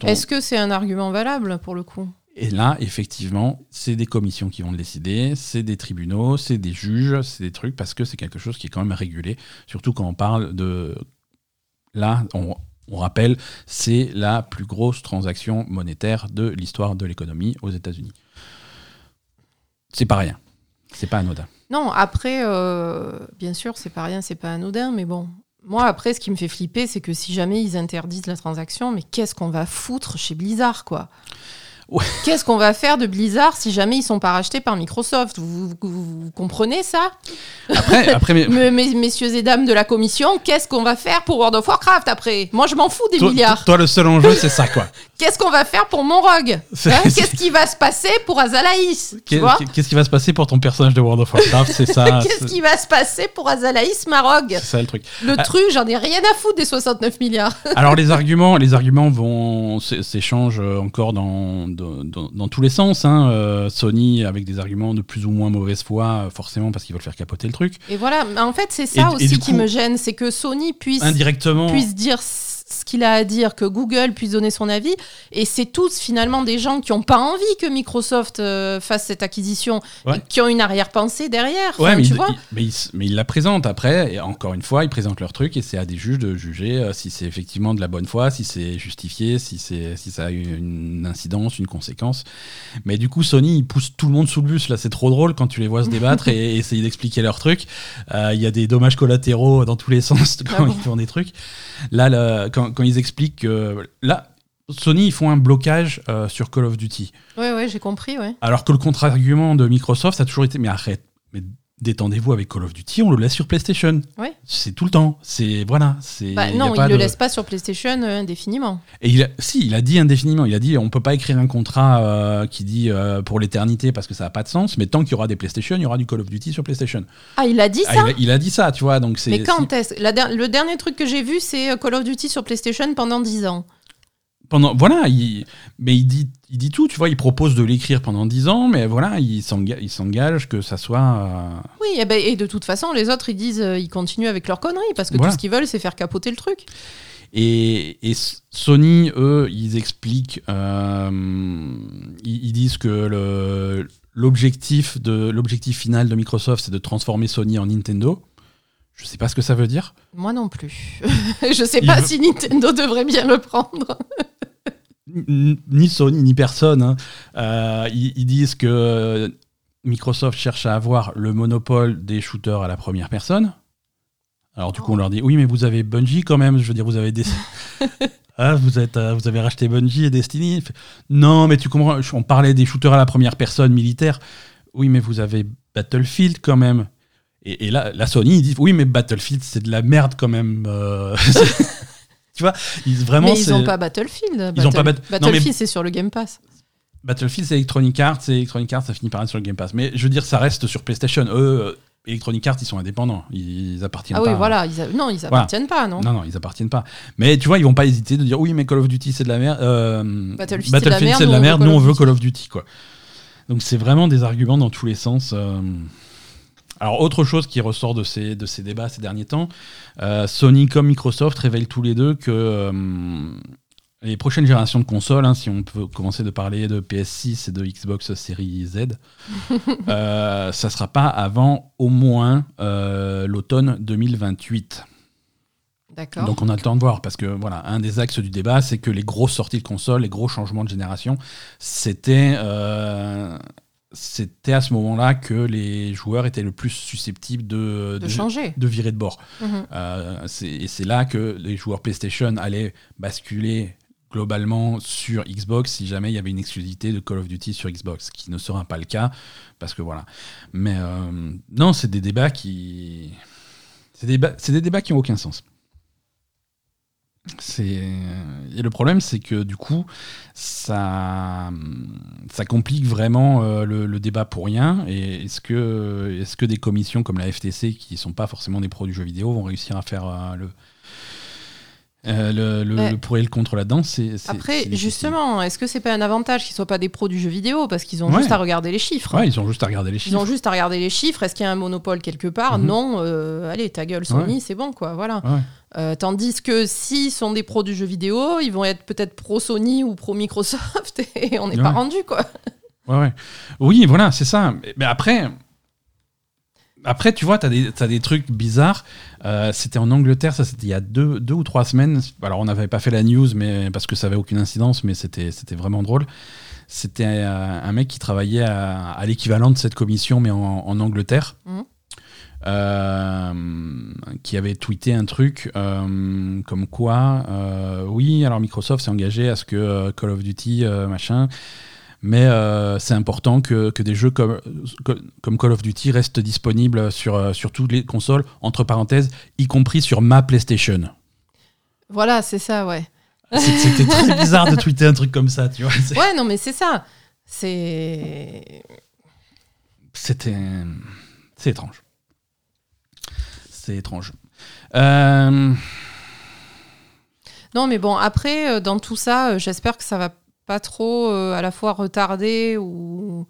Est-ce que c'est un argument valable pour le coup? Et là, effectivement, c'est des commissions qui vont le décider, c'est des tribunaux, c'est des juges, c'est des trucs, parce que c'est quelque chose qui est quand même régulé. Surtout quand on parle de. Là, on, on rappelle, c'est la plus grosse transaction monétaire de l'histoire de l'économie aux États-Unis. C'est pas rien. C'est pas anodin. Non, après, euh, bien sûr, c'est pas rien, c'est pas anodin, mais bon, moi, après, ce qui me fait flipper, c'est que si jamais ils interdisent la transaction, mais qu'est-ce qu'on va foutre chez Blizzard, quoi? Qu'est-ce qu'on va faire de Blizzard si jamais ils sont pas rachetés par Microsoft? Vous, comprenez ça? Après, après messieurs et dames de la commission, qu'est-ce qu'on va faire pour World of Warcraft après? Moi, je m'en fous des milliards. Toi, le seul enjeu, *laughs* c'est ça, quoi. qu'est-ce qu'on va faire pour mon rogue *laughs* hein? Qu'est-ce qui va se passer pour Azalaïs? Qu'est-ce qui va se passer pour ton personnage de World of Warcraft? C'est ça. *laughs* qu'est-ce qui va se passer pour Azalaïs, ma rogue C'est ça le truc. Le ah. truc, j'en ai rien à foutre des 69 milliards. Alors les arguments, les arguments vont s'échangent encore dans dans, tous les sens. Hein. Euh, Sony avec des arguments de plus ou moins mauvaise foi, forcément parce qu'ils veulent faire capoter le truc. Et voilà, en fait, c'est ça aussi qui me gêne, c'est que Sony puisse, indirectement puisse dire ce qu'il a à dire, que Google puisse donner son avis. Et c'est tous finalement des gens qui n'ont pas envie que Microsoft euh, fasse cette acquisition, qui ont une arrière-pensée derrière. Ouais, mais, tu il, vois mais, il, la présente après, et encore une fois, ils présentent leur truc et c'est à des juges de juger euh, si c'est effectivement de la bonne foi, si c'est justifié, si, si ça a eu une incidence, une conséquence. Mais du coup, Sony, ils poussent tout le monde sous le bus. Là, c'est trop drôle quand tu les vois se débattre et, essayer d'expliquer leur truc. Euh, il y a des dommages collatéraux dans tous les *laughs* sens quand ah ils font des trucs. Là, quand, ils expliquent que. Là, Sony, ils font un blocage euh, sur Call of Duty. Ouais, ouais, j'ai compris, ouais. Alors que le contre-argument de Microsoft, ça a toujours été mais arrête, mais détendez-vous avec Call of Duty, on le laisse sur PlayStation. Ouais. C'est tout le temps. C'est voilà. C'est. Bah, non, il pas le laisse pas sur PlayStation euh, indéfiniment. Et il a, si, il a dit indéfiniment. Il a dit on peut pas écrire un contrat euh, qui dit euh, pour l'éternité parce que ça a pas de sens. Mais tant qu'il y aura des PlayStation, il y aura du Call of Duty sur PlayStation. Ah, il a dit Ah, ça il, a, il a dit ça, tu vois. Donc c'est. Mais quand est-ce? Le dernier truc que j'ai vu, c'est Call of Duty sur PlayStation pendant 10 ans. Pendant voilà, il, mais il dit, il dit tout. Tu vois, il propose de l'écrire pendant 10 ans, mais voilà, il s'enga- il s'engage que ça soit. euh, Oui, et, ben, et de toute façon, les autres, ils disent, euh, ils continuent avec leurs conneries, parce que Voilà. tout ce qu'ils veulent, c'est faire capoter le truc. Et, et Sony, eux, ils expliquent, euh, ils, ils disent que l'objectif de l'objectif final de Microsoft, c'est de transformer Sony en Nintendo. Je sais pas ce que ça veut dire. Moi non plus. *laughs* je sais Il pas veut- si Nintendo devrait bien le prendre. Ni Sony ni personne. hein. Euh, ils, ils disent que Microsoft cherche à avoir le monopole des shooters à la première personne. Alors du coup, on leur dit oui, mais vous avez Bungie quand même. Je veux dire, vous avez des *laughs* Ah, vous, êtes, euh, vous avez racheté Bungie et Destiny. Non, mais tu comprends, on parlait des shooters à la première personne militaire. Oui, mais vous avez Battlefield quand même. Et, et là, la Sony, ils disent oui, mais Battlefield, c'est de la merde quand même. euh. *laughs* tu vois, ils, vraiment, Mais ils c'est- ont pas Battlefield. Ils ont pas Bat- Battlefield, mais- c'est sur le Game Pass. Battlefield, c'est Electronic Arts, et Electronic Arts, ça finit par être sur le Game Pass. Mais je veux dire, ça reste sur PlayStation. Eux, euh, Electronic Arts, ils sont indépendants. Ils appartiennent Ah pas. oui, voilà. Ils a- Non, ils appartiennent pas, non, Non, non, ils appartiennent pas. Mais tu vois, ils vont pas hésiter de dire oui, mais Call of Duty, c'est de la merde. euh, Battlefield, c'est de la merde, c'est de nous, la on veut merde. Call Nous, on of veut Duty. Call of Duty, quoi. Donc, c'est vraiment des arguments dans tous les sens. euh. Alors, autre chose qui ressort de ces, de ces débats ces derniers temps, euh, Sony comme Microsoft révèlent tous les deux que euh, les prochaines générations de consoles, hein, si on peut commencer de parler de PS6 et de Xbox Series Z, *laughs* euh, ça sera pas avant au moins l'automne 2028. D'accord. Donc on a le temps de voir parce que voilà, un des axes du débat, c'est que les grosses sorties de consoles, les gros changements de génération, c'était euh, c'était à ce moment-là que les joueurs étaient le plus susceptibles de, De changer. de virer de bord. Mhm. Euh, et c'est là que les joueurs PlayStation allaient basculer globalement sur Xbox si jamais il y avait une exclusivité de Call of Duty sur Xbox, ce qui ne sera pas le cas parce que voilà. Mais euh, non, c'est des débats qui c'est des, des débats qui ont aucun sens. C'est et le problème c'est que du coup ça ça complique vraiment euh, le, le débat pour rien et est-ce que est-ce que des commissions comme la FTC qui sont pas forcément des pros du jeu vidéo vont réussir à faire euh, le euh, le, le- Ouais. le pour et le contre là-dedans? C'est Après, justement, est-ce que c'est pas un avantage qu'ils soient pas des pros du jeu vidéo? Parce qu'ils ont Ouais. juste à regarder les chiffres ouais ils ont juste à regarder les Ils chiffres ont juste à regarder les chiffres. Est-ce qu'il y a un monopole quelque part? Mhm. Non. euh, allez, ta gueule, Sony, c'est bon, quoi. Voilà. Euh, tandis que s'ils sont des pros du jeu vidéo, ils vont être peut-être pro Sony ou pro Microsoft *laughs* et on n'est pas rendu, quoi. Ouais, ouais. Oui, voilà, c'est ça. Mais- après, après tu vois, tu as, as des trucs bizarres. Euh, c'était en Angleterre, ça c'était il y a deux, deux ou trois semaines. Alors on n'avait pas fait la news mais, parce que ça avait aucune incidence, mais c'était vraiment drôle. C'était euh, un mec qui travaillait à, à l'équivalent de cette commission, mais en, en Angleterre. Mhm. Euh, qui avait tweeté un truc euh, comme quoi, euh, oui, alors Microsoft s'est engagé à ce que Call of Duty, machin, mais euh, c'est important que, que des jeux comme, comme Call of Duty restent disponibles sur, sur toutes les consoles, entre parenthèses, y compris sur ma PlayStation. Voilà, c'est ça, ouais. C'était très *laughs* bizarre de tweeter un truc comme ça, tu vois. Ouais, non, mais c'est ça. C'est. C'était. C'est étrange. C'est étrange. Euh, Non, mais bon, après, euh, dans tout ça, euh, j'espère que ça va pas trop euh, à la fois retarder ou.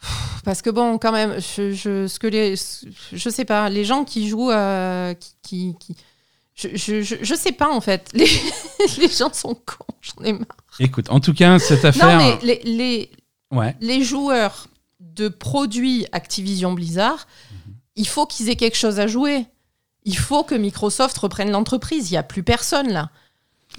*sighs* Parce que bon, quand même, je, je, ce que les, je sais pas, les gens qui jouent à. Qui, qui, qui- je, je, je, je sais pas en fait. *laughs* Les, les gens sont cons, j'en ai marre. écoute, en tout cas, cette affaire. Non, mais les, les, Ouais. les joueurs de produits Activision Blizzard, il faut qu'ils aient quelque chose à jouer. Il faut que Microsoft reprenne l'entreprise. Il n'y a plus personne là.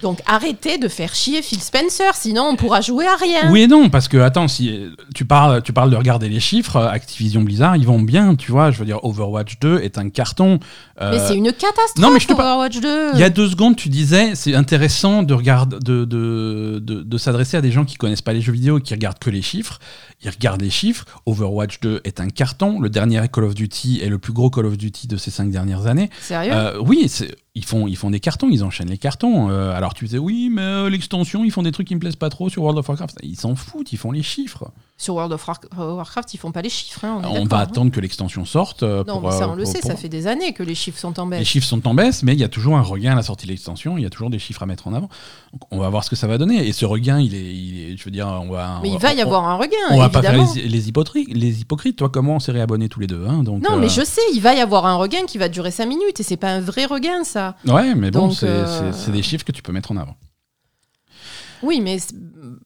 Donc arrêtez de faire chier Phil Spencer, sinon on pourra jouer à rien. Oui et non, parce que attends, si tu parles, tu parles de regarder les chiffres, Activision Blizzard, ils vont bien, tu vois. Je veux dire, Overwatch 2 est un carton. Euh, mais c'est une catastrophe. Non, mais je Overwatch 2. Il y a deux secondes, tu disais, c'est intéressant de regarder, de, de, de, de s'adresser à des gens qui connaissent pas les jeux vidéo, qui regardent que les chiffres. Ils regardent les chiffres. Overwatch 2 est un carton. Le dernier Call of Duty est le plus gros Call of Duty de ces cinq dernières années. Sérieux? Euh, Oui, c'est ils font, ils font des cartons, ils enchaînent les cartons. Euh, alors tu disais, oui, mais euh, l'extension, ils font des trucs qui me plaisent pas trop sur World of Warcraft. Ils s'en foutent, ils font les chiffres. Sur World of euh, Warcraft, ils font pas les chiffres. Hein, on, va hein. attendre que l'extension sorte. non, mais ça, on le sait, ça fait des années que les chiffres sont en baisse. Les chiffres sont en baisse, mais il y a toujours un regain à la sortie de l'extension, il y a toujours des chiffres à mettre en avant. Donc, on va voir ce que ça va donner. Et ce regain, il est, je veux dire, on va. Mais il va y avoir un regain. On va pas faire les, les, hypocrites, les hypocrites. Toi, comment on s'est réabonné tous les deux hein, donc, Non, mais je sais, il va y avoir un regain qui va durer 5 minutes et c'est pas un vrai regain, ça. Ouais, mais bon, euh, c'est des chiffres que tu peux mettre en avant. Oui, mais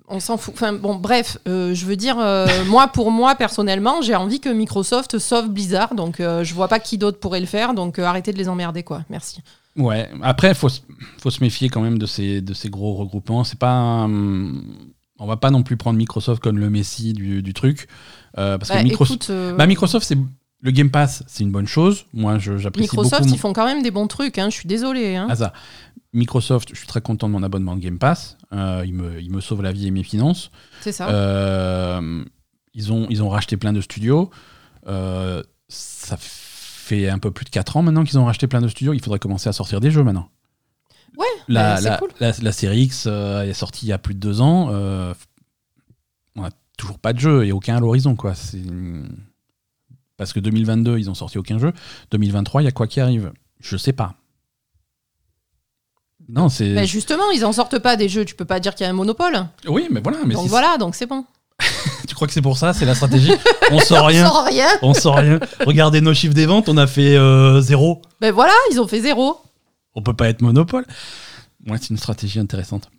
on s'en fout. Enfin, bon, bref, euh, je veux dire, euh, moi, pour moi, personnellement, j'ai envie que Microsoft sauve Blizzard. Donc, je vois pas qui d'autre pourrait le faire. Donc, arrêtez de les emmerder, quoi. Merci. Ouais, après, il faut, faut, se méfier quand même de ces, de ces gros regroupements. C'est pas. on va pas non plus prendre Microsoft comme le messie du, du truc. parce que bah, Microsoft, bah, Microsoft c'est le Game Pass, c'est une bonne chose. Moi, j'apprécie beaucoup. Microsoft, ils font quand même des bons trucs. Hein. Je suis désolé. Hein. Ah, ça. Microsoft, je suis très content de mon abonnement de Game Pass. Euh, il, me, il, me, sauve la vie et mes finances. C'est ça. Euh, ils, ont, ils ont racheté plein de studios. Euh, ça fait un peu plus de 4 ans maintenant qu'ils ont racheté plein de studios. Il faudrait commencer à sortir des jeux maintenant. Ouais, la, bah, la, cool. la, série X est sortie il y a plus de 2 ans. on n'a toujours pas de jeu et aucun à l'horizon. quoi. C'est parce que 2022, ils ont sorti aucun jeu. 2023, il y a quoi qui arrive? Je sais pas. Non, c'est. Mais justement, ils en sortent pas des jeux. Tu peux pas dire qu'il y a un monopole. Oui, mais voilà. Mais donc voilà, donc c'est bon. *laughs* tu crois que c'est pour ça? C'est la stratégie? On sort *laughs* rien. on sort rien. on sort rien. Regardez nos chiffres des ventes, on a fait euh, zéro. Ben voilà, ils ont fait zéro. On peut pas être monopole. Ouais, c'est une stratégie intéressante.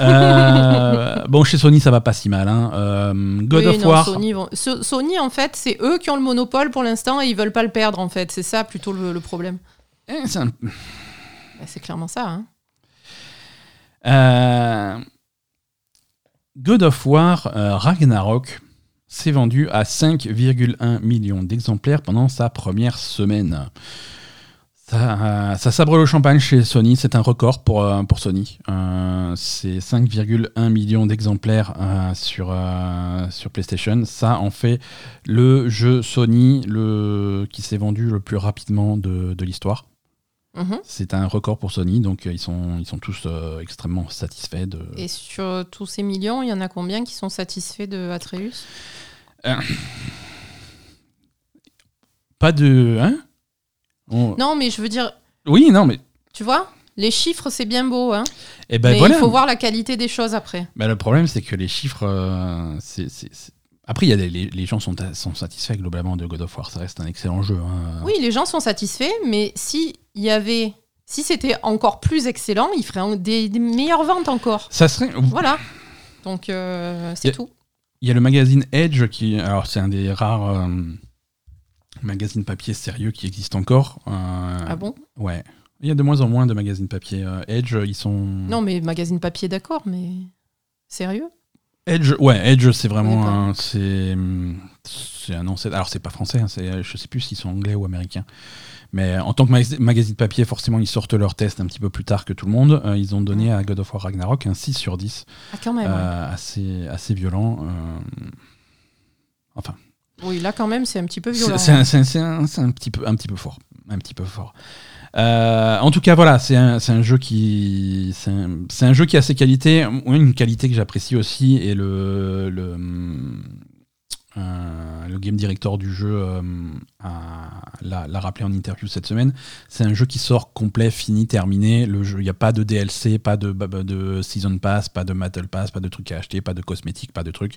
Euh, bon, chez Sony, ça va pas si mal. Hein. Euh, God of War. Sony, en fait, c'est eux qui ont le monopole pour l'instant et ils veulent pas le perdre, en fait. C'est ça plutôt le, problème. Eh, bah, c'est clairement ça. Hein. Euh, God of War Ragnarok s'est vendu à 5,1 millions d'exemplaires pendant sa première semaine. Ça, sabre le champagne chez Sony, c'est un record pour, euh, pour Sony. Euh, c'est 5,1 millions d'exemplaires euh, sur, sur PlayStation. Ça en fait le jeu Sony le, qui s'est vendu le plus rapidement de, de l'histoire. Mhm. C'est un record pour Sony, donc ils sont, ils sont tous extrêmement satisfaits. De... Et sur tous ces millions, il y en a combien qui sont satisfaits de Atreus? Pas de... Hein? Non, mais je veux dire. Oui, non, mais. Tu vois les chiffres, c'est bien beau, hein. Et eh ben mais il faut voir la qualité des choses après. Mais le problème, c'est que les chiffres, euh, c'est, après, il y a les, gens sont, sont, satisfaits globalement de God of War. Ça reste un excellent jeu. Hein. Oui, les gens sont satisfaits, mais si il y avait, si c'était encore plus excellent, il ferait des, meilleures ventes encore. Ça serait. Voilà. Donc euh, c'est tout. Il y a le magazine Edge qui, alors c'est un des rares. Euh, magazine papier sérieux qui existe encore. Euh, ah bon? Ouais. Il y a de moins en moins de magazines papier. Euh, Edge, ils sont. Non, mais magazine papier, d'accord, mais sérieux? Edge, ouais, Edge, c'est vraiment c'est c'est un ancêtre. Alors c'est pas français, hein, c'est, je sais plus s'ils sont anglais ou américains. Mais en tant que magazine papier, forcément, ils sortent leur test un petit peu plus tard que tout le monde. Euh, ils ont donné à God of War Ragnarok un 6 sur 10. Ah, quand même. assez, assez violent. enfin, oui, là quand même, c'est un petit peu violent. C'est un, petit peu, un petit peu fort, un petit peu fort. Euh, en tout cas, voilà, c'est un, jeu qui, c'est un, jeu qui a ses qualités. Une qualité que j'apprécie aussi est le, euh, le game director du jeu euh, l'a rappelé en interview cette semaine. C'est un jeu qui sort complet, fini, terminé. Le jeu, il n'y a pas de DLC, pas de, de season pass, pas de battle pass, pas de trucs à acheter, pas de cosmétiques, pas de trucs.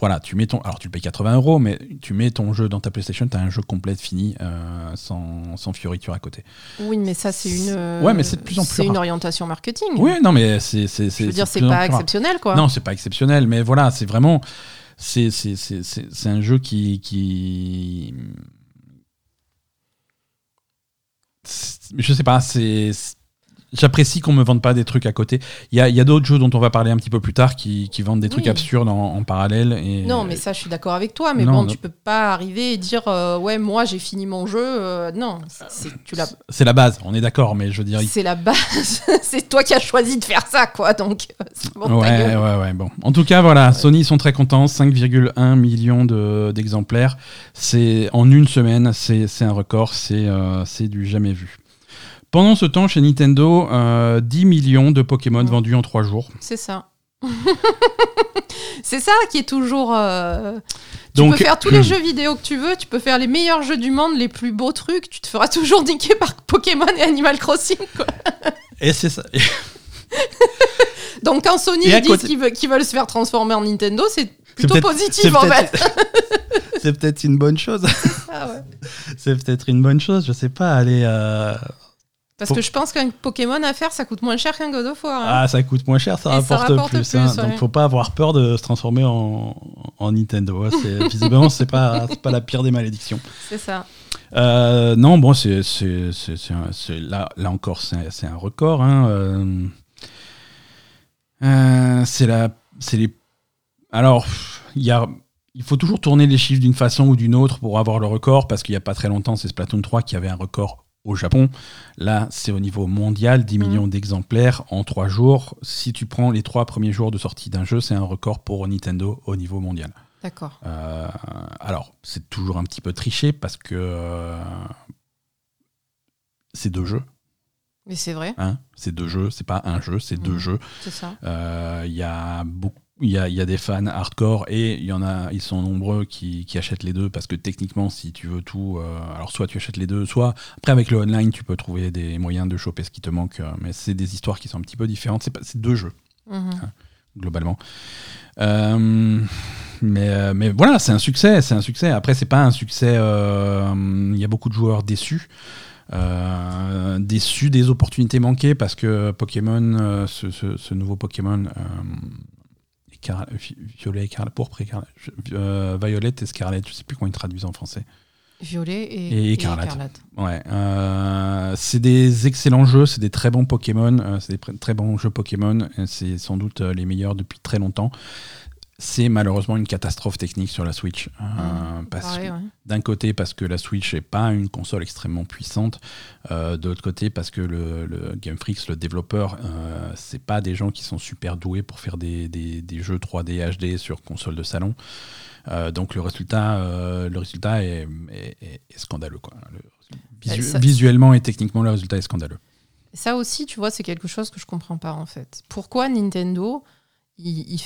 Voilà, tu mets ton, alors tu le payes 80 euros, mais tu mets ton jeu dans ta PlayStation, tu as un jeu complet, fini, euh, sans, sans fioriture à côté. Oui, mais ça c'est une. ouais, mais c'est de plus en plus. C'est une orientation marketing. Oui, non, mais c'est. Je veux dire, c'est pas exceptionnel, quoi. Non, c'est pas exceptionnel, mais voilà, c'est vraiment c'est un jeu qui, qui. Je sais pas, c'est. J'apprécie qu'on me vende pas des trucs à côté. Il y a, il y a d'autres jeux dont on va parler un petit peu plus tard qui, qui vendent des trucs Oui. absurdes en, en parallèle. Et, Non, mais ça, je suis d'accord avec toi. Mais Non, bon, non. tu peux pas arriver et dire euh, ouais, moi j'ai fini mon jeu. Euh, non, c'est- c'est la base, on est d'accord, mais je veux dire. C'est la base. *laughs* c'est toi qui as choisi de faire ça, quoi. Donc, euh, c'est bon, Ouais, ouais, ouais, bon. En tout cas, voilà, Sony sont très contents, 5,1 millions de- d'exemplaires. c'est en une semaine, c'est un record, c'est euh, c'est du jamais vu. Pendant ce temps, chez Nintendo, euh, 10 millions de Pokémon Ouais. vendus en 3 jours. C'est ça. *laughs* c'est ça qui est toujours. euh, Tu Donc- peux faire tous les jeux vidéo que tu veux, tu peux faire les meilleurs jeux du monde, les plus beaux trucs, tu te feras toujours niquer par Pokémon et Animal Crossing. quoi. Et c'est ça. *laughs* Donc quand Sony dit qu'ils veulent, se faire transformer en Nintendo, c'est plutôt positif en fait. *laughs* C'est peut-être une bonne chose. Ouais. c'est peut-être une bonne chose, je sais pas. Aller. euh, Parce que je pense qu'un Pokémon à faire, ça coûte moins cher qu'un God of War. hein. Ah, ça coûte moins cher, ça rapporte, plus. plus, hein. ouais. Donc, faut pas avoir peur de se transformer en, en Nintendo. hein. C'est- *laughs* Visiblement, c'est pas, pas la pire des malédictions. C'est ça. Euh, non, bon, c'est, là, là encore, c'est, un record. hein. Euh, euh, c'est la, c'est les. Alors, il y a, il faut toujours tourner les chiffres d'une façon ou d'une autre pour avoir le record, parce qu'il y a pas très longtemps, c'est Splatoon 3 qui avait un record au Japon. Là, c'est au niveau mondial, 10 Mhm. millions d'exemplaires en 3 jours. Si tu prends les 3 premiers jours de sortie d'un jeu, c'est un record pour Nintendo au niveau mondial. D'accord. Euh, alors, c'est toujours un petit peu triché parce que euh, c'est deux jeux. Mais c'est vrai, Hein c'est deux jeux, c'est pas un jeu, c'est deux Mhm. jeux. c'est ça. Euh, Il y a beaucoup. Il y, a, il y a des fans hardcore et il y en a, ils sont nombreux qui, qui achètent les deux parce que techniquement, si tu veux tout, euh, alors soit tu achètes les deux, soit après avec le online, tu peux trouver des moyens de choper ce qui te manque. euh, mais c'est des histoires qui sont un petit peu différentes. C'est deux jeux Mhm. globalement. Euh, mais, mais voilà, c'est un succès, c'est un succès. Après, c'est pas un succès. Il y a beaucoup de joueurs déçus. Déçus des opportunités manquées parce que Pokémon, ce, ce- ce nouveau Pokémon, euh, violet, pourpre, écarlate, je- euh, violette et scarlet, je sais plus comment ils traduisent en français. Violet et, Et écarlate. Ouais, euh, c'est des excellents jeux, c'est des très bons Pokémon, euh, c'est des très bons jeux Pokémon, c'est sans doute les meilleurs depuis très longtemps. C'est malheureusement une catastrophe technique sur la Switch. euh, parce Pareil, que- ouais. D'un côté parce que la Switch n'est pas une console extrêmement puissante, euh, de l'autre côté parce que le, le Game Freak, le développeur, euh, c'est pas des gens qui sont super doués pour faire des, des- des jeux 3D HD sur console de salon. Euh, donc le résultat, euh, le résultat est, est- est- est scandaleux. Quoi. Le- visu- ça- visuellement et techniquement, le résultat est scandaleux. Ça aussi, tu vois, c'est quelque chose que je comprends pas en fait. Pourquoi Nintendo il,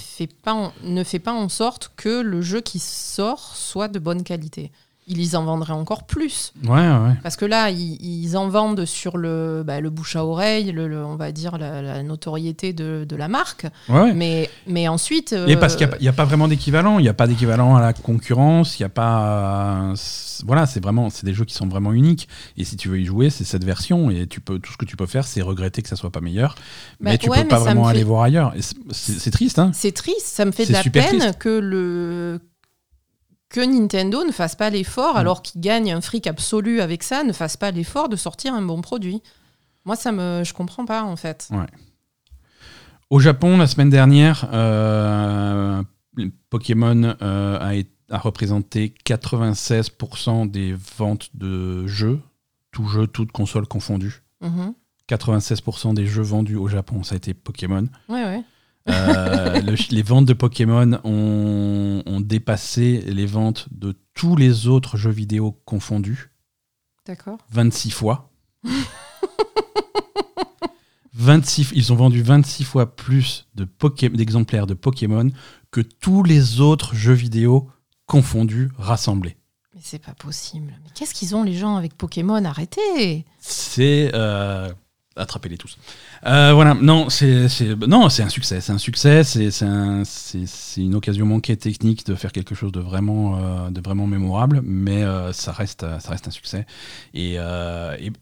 ne fait pas en sorte que le jeu qui sort soit de bonne qualité Ils en vendraient encore plus. Ouais, ouais. Parce que là, ils, ils en vendent sur le, bah, le bouche à oreille, le, le- on va dire la, la notoriété de, de la marque. ouais. Mais, mais ensuite. Et euh, parce qu'il n'y a, pas vraiment d'équivalent, il n'y a pas d'équivalent à la concurrence, il n'y a pas. c'est- Voilà, c'est vraiment, c'est des jeux qui sont vraiment uniques. Et si tu veux y jouer, c'est cette version. Et tu peux, tout ce que tu peux faire, c'est regretter que ça soit pas meilleur. Bah, mais tu peux pas mais vraiment me aller voir ailleurs. C'est- triste, hein. C'est triste, ça me fait de la peine triste. que le que Nintendo ne fasse pas l'effort, Mm. alors qu'il gagne un fric absolu avec ça, ne fasse pas l'effort de sortir un bon produit. Moi, ça me, je comprends pas en fait. Au Japon, la semaine dernière, euh, Pokémon euh, a, été- a représenté 96% des ventes de jeux, tout jeu, toute console confondue. Mhm. 96% des jeux vendus au Japon, ça a été Pokémon. Ouais, ouais. Euh, le- les ventes de Pokémon ont, ont dépassé les ventes de tous les autres jeux vidéo confondus D'accord. 26 fois. 26, ils ont vendu 26 fois plus de Poké- d'exemplaires de Pokémon que tous les autres jeux vidéo confondus rassemblés. Mais c'est pas possible. Mais qu'est-ce qu'ils ont les gens avec Pokémon? Arrêtez C'est euh, attrapez-les tous. Euh, voilà, non, c'est non, c'est un succès, c'est un succès, c'est un- une occasion manquée technique de faire quelque chose de vraiment euh, de vraiment mémorable, mais euh, ça reste ça reste un succès. Et,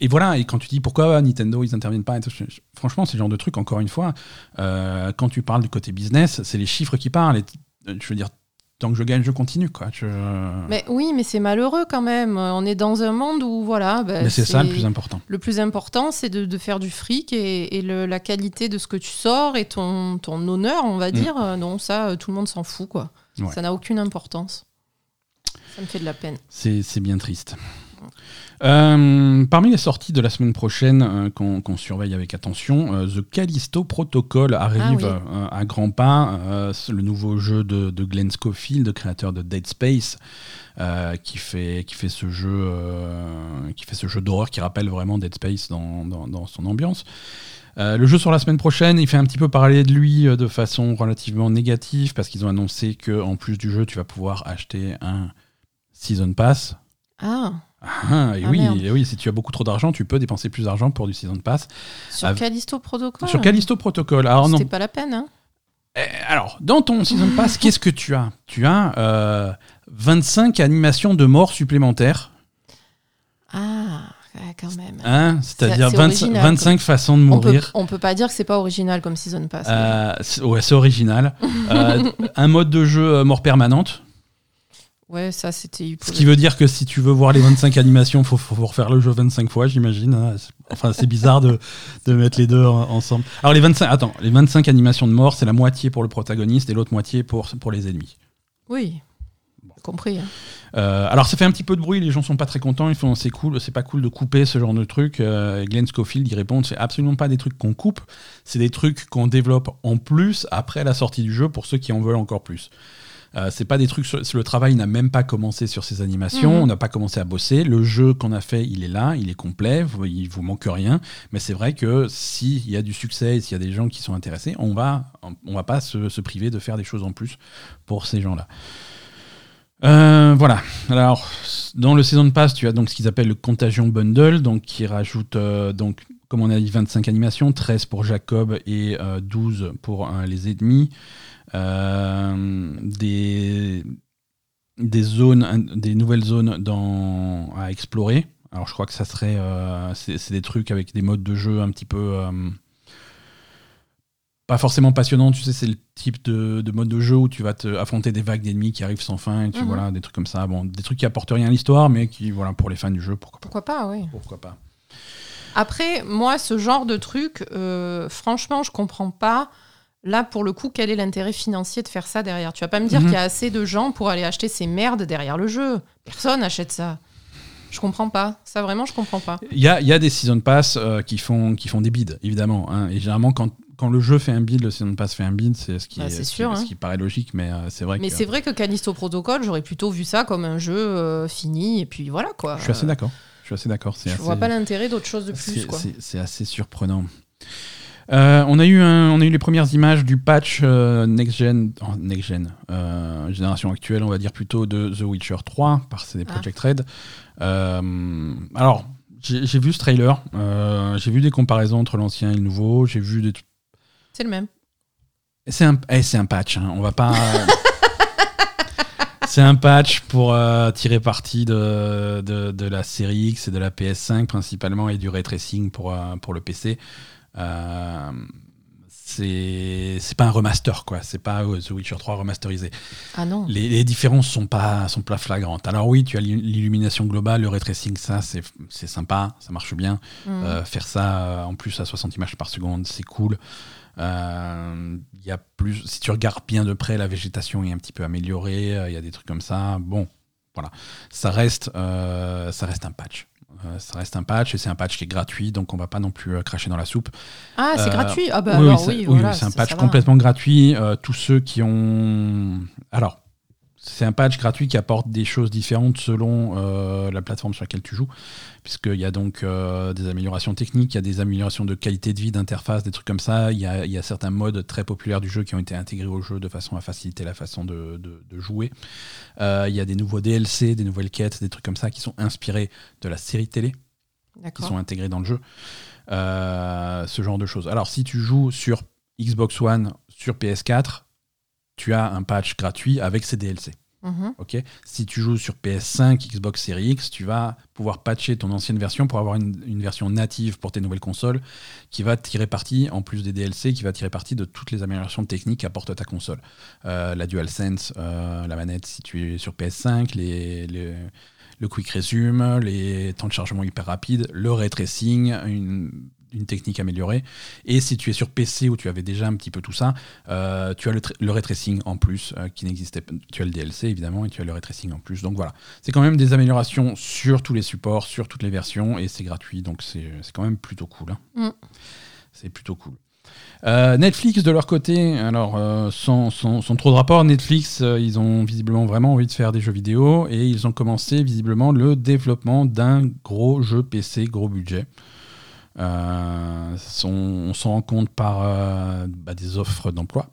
et, voilà, et quand tu dis pourquoi Nintendo ils interviennent pas, franchement, c'est le genre de truc. Encore une fois, quand tu parles du côté business, c'est les chiffres qui parlent. Je veux dire, tant que je gagne, je continue. Quoi. Je... Mais oui, mais c'est malheureux quand même. On est dans un monde où, voilà. ben, Mais c'est ça le plus important. Le plus important, c'est de, de faire du fric et, et le- la qualité de ce que tu sors et ton, ton honneur, on va Mm. dire. euh, Non, ça, euh, tout le monde s'en fout, quoi. Ouais. Ça n'a aucune importance. Ça me fait de la peine. C'est bien triste. Euh, parmi les sorties de la semaine prochaine euh, qu'on surveille avec attention, euh, The Callisto Protocol arrive Ah oui. à grands pas. Le nouveau jeu de, de Glenn Schofield, créateur de Dead Space, qui, fait, qui fait ce jeu, qui fait ce jeu d'horreur qui rappelle vraiment Dead Space dans, dans- dans son ambiance. Euh, le jeu sur la semaine prochaine, il fait un petit peu parler de lui euh, de façon relativement négative parce qu'ils ont annoncé que en plus du jeu, tu vas pouvoir acheter un Season Pass. Ah, Ah, et Ah, oui, et oui, si tu as beaucoup trop d'argent, tu peux dépenser plus d'argent pour du Season Pass. sur Ah, Callisto Protocol Sur Callisto Protocol. Alors, non. C'était pas la peine, hein Eh, alors, dans ton Season Pass, *laughs* qu'est-ce que tu as? Tu as euh, 25 animations de mort supplémentaires. Ah, quand même. Hein C'est-à-dire C'est 25, original, 25 façons de on, peut, mourir. on peut pas dire que c'est pas original comme Season Pass. Euh, ouais, c'est original. *laughs* Euh, un mode de jeu euh, mort permanente. Ouais, ça, c'était... Ce qui veut dire que si tu veux voir les 25 animations, il faut, faut refaire le jeu 25 fois, j'imagine. hein. Enfin, c'est bizarre de, de mettre les deux en- ensemble. Alors, les 25, attends, les 25 animations de mort, c'est la moitié pour le protagoniste et l'autre moitié pour, pour les ennemis. Oui, compris. hein. Euh, alors, ça fait un petit peu de bruit, les gens sont pas très contents, ils font c'est cool, c'est pas cool de couper ce genre de truc. Euh, Glenn Schofield, il répond c'est absolument pas des trucs qu'on coupe, c'est des trucs qu'on développe en plus après la sortie du jeu pour ceux qui en veulent encore plus. Euh, c'est pas des trucs. sur- Le travail n'a même pas commencé sur ces animations. Mhm. On n'a pas commencé à bosser. Le jeu qu'on a fait, il est là, il est complet. Il vous manque rien. Mais c'est vrai que s'il y a du succès, et s'il y a des gens qui sont intéressés, on va, on va pas se, se priver de faire des choses en plus pour ces gens-là. Euh, voilà. Alors, dans le Season Pass, tu as donc ce qu'ils appellent le Contagion Bundle, donc qui rajoute euh, donc comme on a dit 25 animations, 13 pour Jacob et euh, 12 pour euh, les ennemis. Euh, des, des zones, des nouvelles zones dans, à explorer. Alors je crois que ça serait, euh, c'est des trucs avec des modes de jeu un petit peu euh, pas forcément passionnants. Tu sais, c'est le type de, de mode de jeu où tu vas te affronter des vagues d'ennemis qui arrivent sans fin. Et tu Mhm. voilà des trucs comme ça. Bon, des trucs qui apportent rien à l'histoire, mais qui voilà pour les fans du jeu, pourquoi pas. Pourquoi pas, oui. Pourquoi pas. Après, moi, ce genre de truc, euh, franchement, je comprends pas. Là, pour le coup, quel est l'intérêt financier de faire ça derrière? Tu vas pas me dire Mhm. qu'il y a assez de gens pour aller acheter ces merdes derrière le jeu. Personne achète ça. Je comprends pas. Ça, vraiment, je comprends pas. Il y a, y a des season pass euh, qui, font, qui font des bids, évidemment. hein. Et généralement, quand, quand le jeu fait un bid, le season pass fait un bid, c'est ce qui, Bah, est- ce qui- sûr, ce hein. qui paraît logique, mais euh, c'est vrai Mais c'est vrai que Callisto Protocol, j'aurais plutôt vu ça comme un jeu euh, fini, et puis voilà, quoi. je suis assez d'accord. Je suis assez d'accord. Je assez- vois pas l'intérêt d'autre chose de plus, C'est assez surprenant. Euh, on, a eu un- on a eu les premières images du patch euh, Next Gen, oh, Next Gen euh, génération actuelle, on va dire plutôt de The Witcher 3 par CD Ah. Projekt Red. Euh, alors, j'ai vu ce trailer, j'ai vu des comparaisons entre l'ancien et le nouveau, j'ai vu des C'est le même. C'est un, eh, un patch, hein. on va pas. *laughs* c'est un patch pour euh, tirer parti de, de, de la série X et de la PS5 principalement et du ray tracing pour, euh, pour le PC. Euh, c'est pas un remaster quoi, c'est pas The Witcher 3 remasterisé. Ah non. Les, les différences sont pas sont pas flagrantes. Alors oui, tu as l'il- l'illumination globale, le ray tracing, ça c'est sympa, ça marche bien. Mhm. Euh, faire ça euh, en plus à 60 images par seconde, c'est cool. Euh, y a plus, si tu regardes bien de près, la végétation est un petit peu améliorée. Il y a des trucs comme ça. Bon, voilà, ça reste, euh, ça reste un patch. Euh, ça reste un patch et c'est un patch qui est gratuit, donc on va pas non plus euh, cracher dans la soupe. Ah, c'est Euh, gratuit Ah bah oui, alors oui, oui, c'est- voilà, c'est un patch complètement gratuit. Tous ceux qui ont, alors. C'est un patch gratuit qui apporte des choses différentes selon euh, la plateforme sur laquelle tu joues, puisqu'il y a donc euh, des améliorations techniques, il y a des améliorations de qualité de vie, d'interface, des trucs comme ça. Il y a, il y a certains modes très populaires du jeu qui ont été intégrés au jeu de façon à faciliter la façon de, de- de jouer. Euh, il y a des nouveaux DLC, des nouvelles quêtes, des trucs comme ça qui sont inspirés de la série télé qui sont intégrés dans le jeu. Ce genre de choses. Alors, si tu joues sur Xbox One, sur PS4, tu as un patch gratuit avec ces DLC. Mhm. Ok? Si tu joues sur PS5, Xbox Series X, tu vas pouvoir patcher ton ancienne version pour avoir une, une version native pour tes nouvelles consoles qui va tirer parti, en plus des DLC, qui va tirer parti de toutes les améliorations techniques qu'apporte ta console. Euh, la DualSense, euh, la manette si tu es sur PS5, les, les- le Quick Resume, les temps de chargement hyper rapides, le ray tracing, une, une technique améliorée. Et si tu es sur PC où tu avais déjà un petit peu tout ça, euh, tu as le, le ray tracing en plus euh, qui n'existait pas. Tu as le DLC évidemment et tu as le ray tracing en plus. Donc voilà, c'est quand même des améliorations sur tous les supports, sur toutes les versions et c'est gratuit. Donc c'est c'est quand même plutôt cool. hein. Mm. C'est plutôt cool. Euh, Netflix de leur côté, alors euh, sans, sans- sans trop de rapport, Netflix, euh, ils ont visiblement vraiment envie de faire des jeux vidéo et ils ont commencé visiblement le développement d'un gros jeu PC, gros budget. Euh, on s'en rend compte par euh, bah, des offres d'emploi.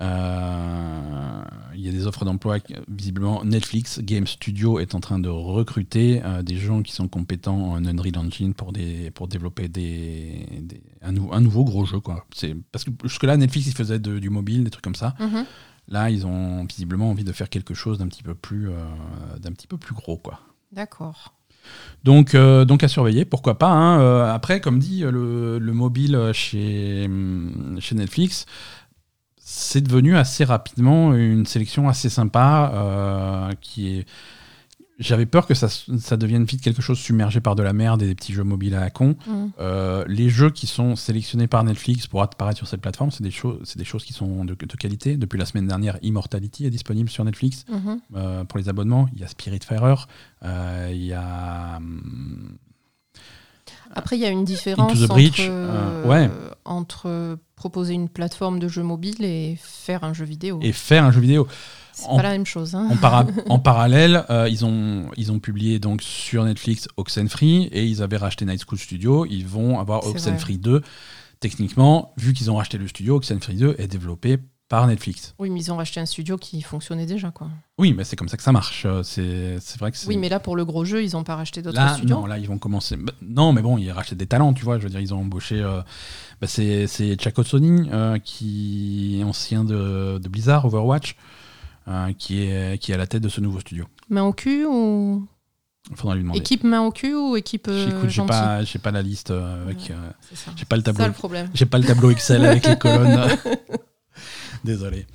Euh, Il y a des offres d'emploi. Visiblement, Netflix Game Studio est en train de recruter des gens qui sont compétents en Unreal Engine pour, des, pour développer des, des- un, nou- un nouveau gros jeu. Quoi. Parce que jusque-là, Netflix, ils faisaient de- du mobile, des trucs comme ça. Mhm. Là, ils ont visiblement envie de faire quelque chose d'un petit peu plus, d'un petit peu plus gros. D'accord. Donc, euh, donc à surveiller, pourquoi pas. hein. Euh, après, comme dit, le, le mobile chez, hum, chez Netflix, c'est devenu assez rapidement une sélection assez sympa euh, qui est. J'avais peur que ça, ça devienne vite quelque chose submergé par de la merde et des petits jeux mobiles à la con. Mhm. Euh, les jeux qui sont sélectionnés par Netflix pour apparaître sur cette plateforme, c'est des, choses c'est des choses qui sont de, de qualité. Depuis la semaine dernière, Immortality est disponible sur Netflix Mhm. euh, pour les abonnements. Il y a Spiritfarer, euh, il y a. hum, Après, il y a une différence entre, euh, ouais. entre proposer une plateforme de jeu mobile et faire un jeu vidéo. Et faire un jeu vidéo. C'est pas la même chose. hein. En, para- *laughs* en parallèle, euh, ils, ont, ils ont publié donc sur Netflix Oxenfree et ils avaient racheté Night School Studio. Ils vont avoir Oxenfree 2. Techniquement, vu qu'ils ont racheté le studio, Oxenfree 2 est développé par Netflix. Oui, mais ils ont racheté un studio qui fonctionnait déjà, quoi. Oui, mais c'est comme ça que ça marche. Euh, C'est vrai que. Oui, mais là, pour le gros jeu, ils ont pas racheté d'autres studios. non, là, ils vont commencer. Bah, non, mais bon, ils rachètent des talents, tu vois. Je veux dire, ils ont embauché. euh, bah, c'est Chako Sony, euh, qui est ancien de, de Blizzard, Overwatch, qui, est, qui est à la tête de ce nouveau studio. Main au cul ou faudra lui demander. équipe main au cul ou équipe euh, j'ai pas, j'ai pas la liste euh, avec. Euh, C'est ça. j'ai pas le tableau. ça le problème. J'ai pas le tableau Excel avec les *laughs* colonnes. Désolé.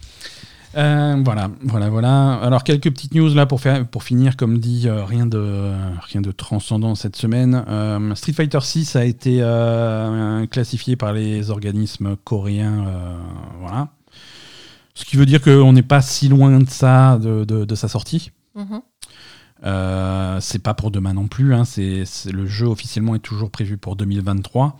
Euh, voilà, voilà, voilà. Alors quelques petites news là pour faire, pour finir, comme dit, euh, rien de, rien de transcendant cette semaine. Street Fighter 6 a été classifié par les organismes coréens, voilà. Ce qui veut dire qu'on n'est pas si loin de ça, de, de- de sa sortie. Mhm. Euh, c'est pas pour demain non plus. hein, c'est, le jeu officiellement est toujours prévu pour 2023.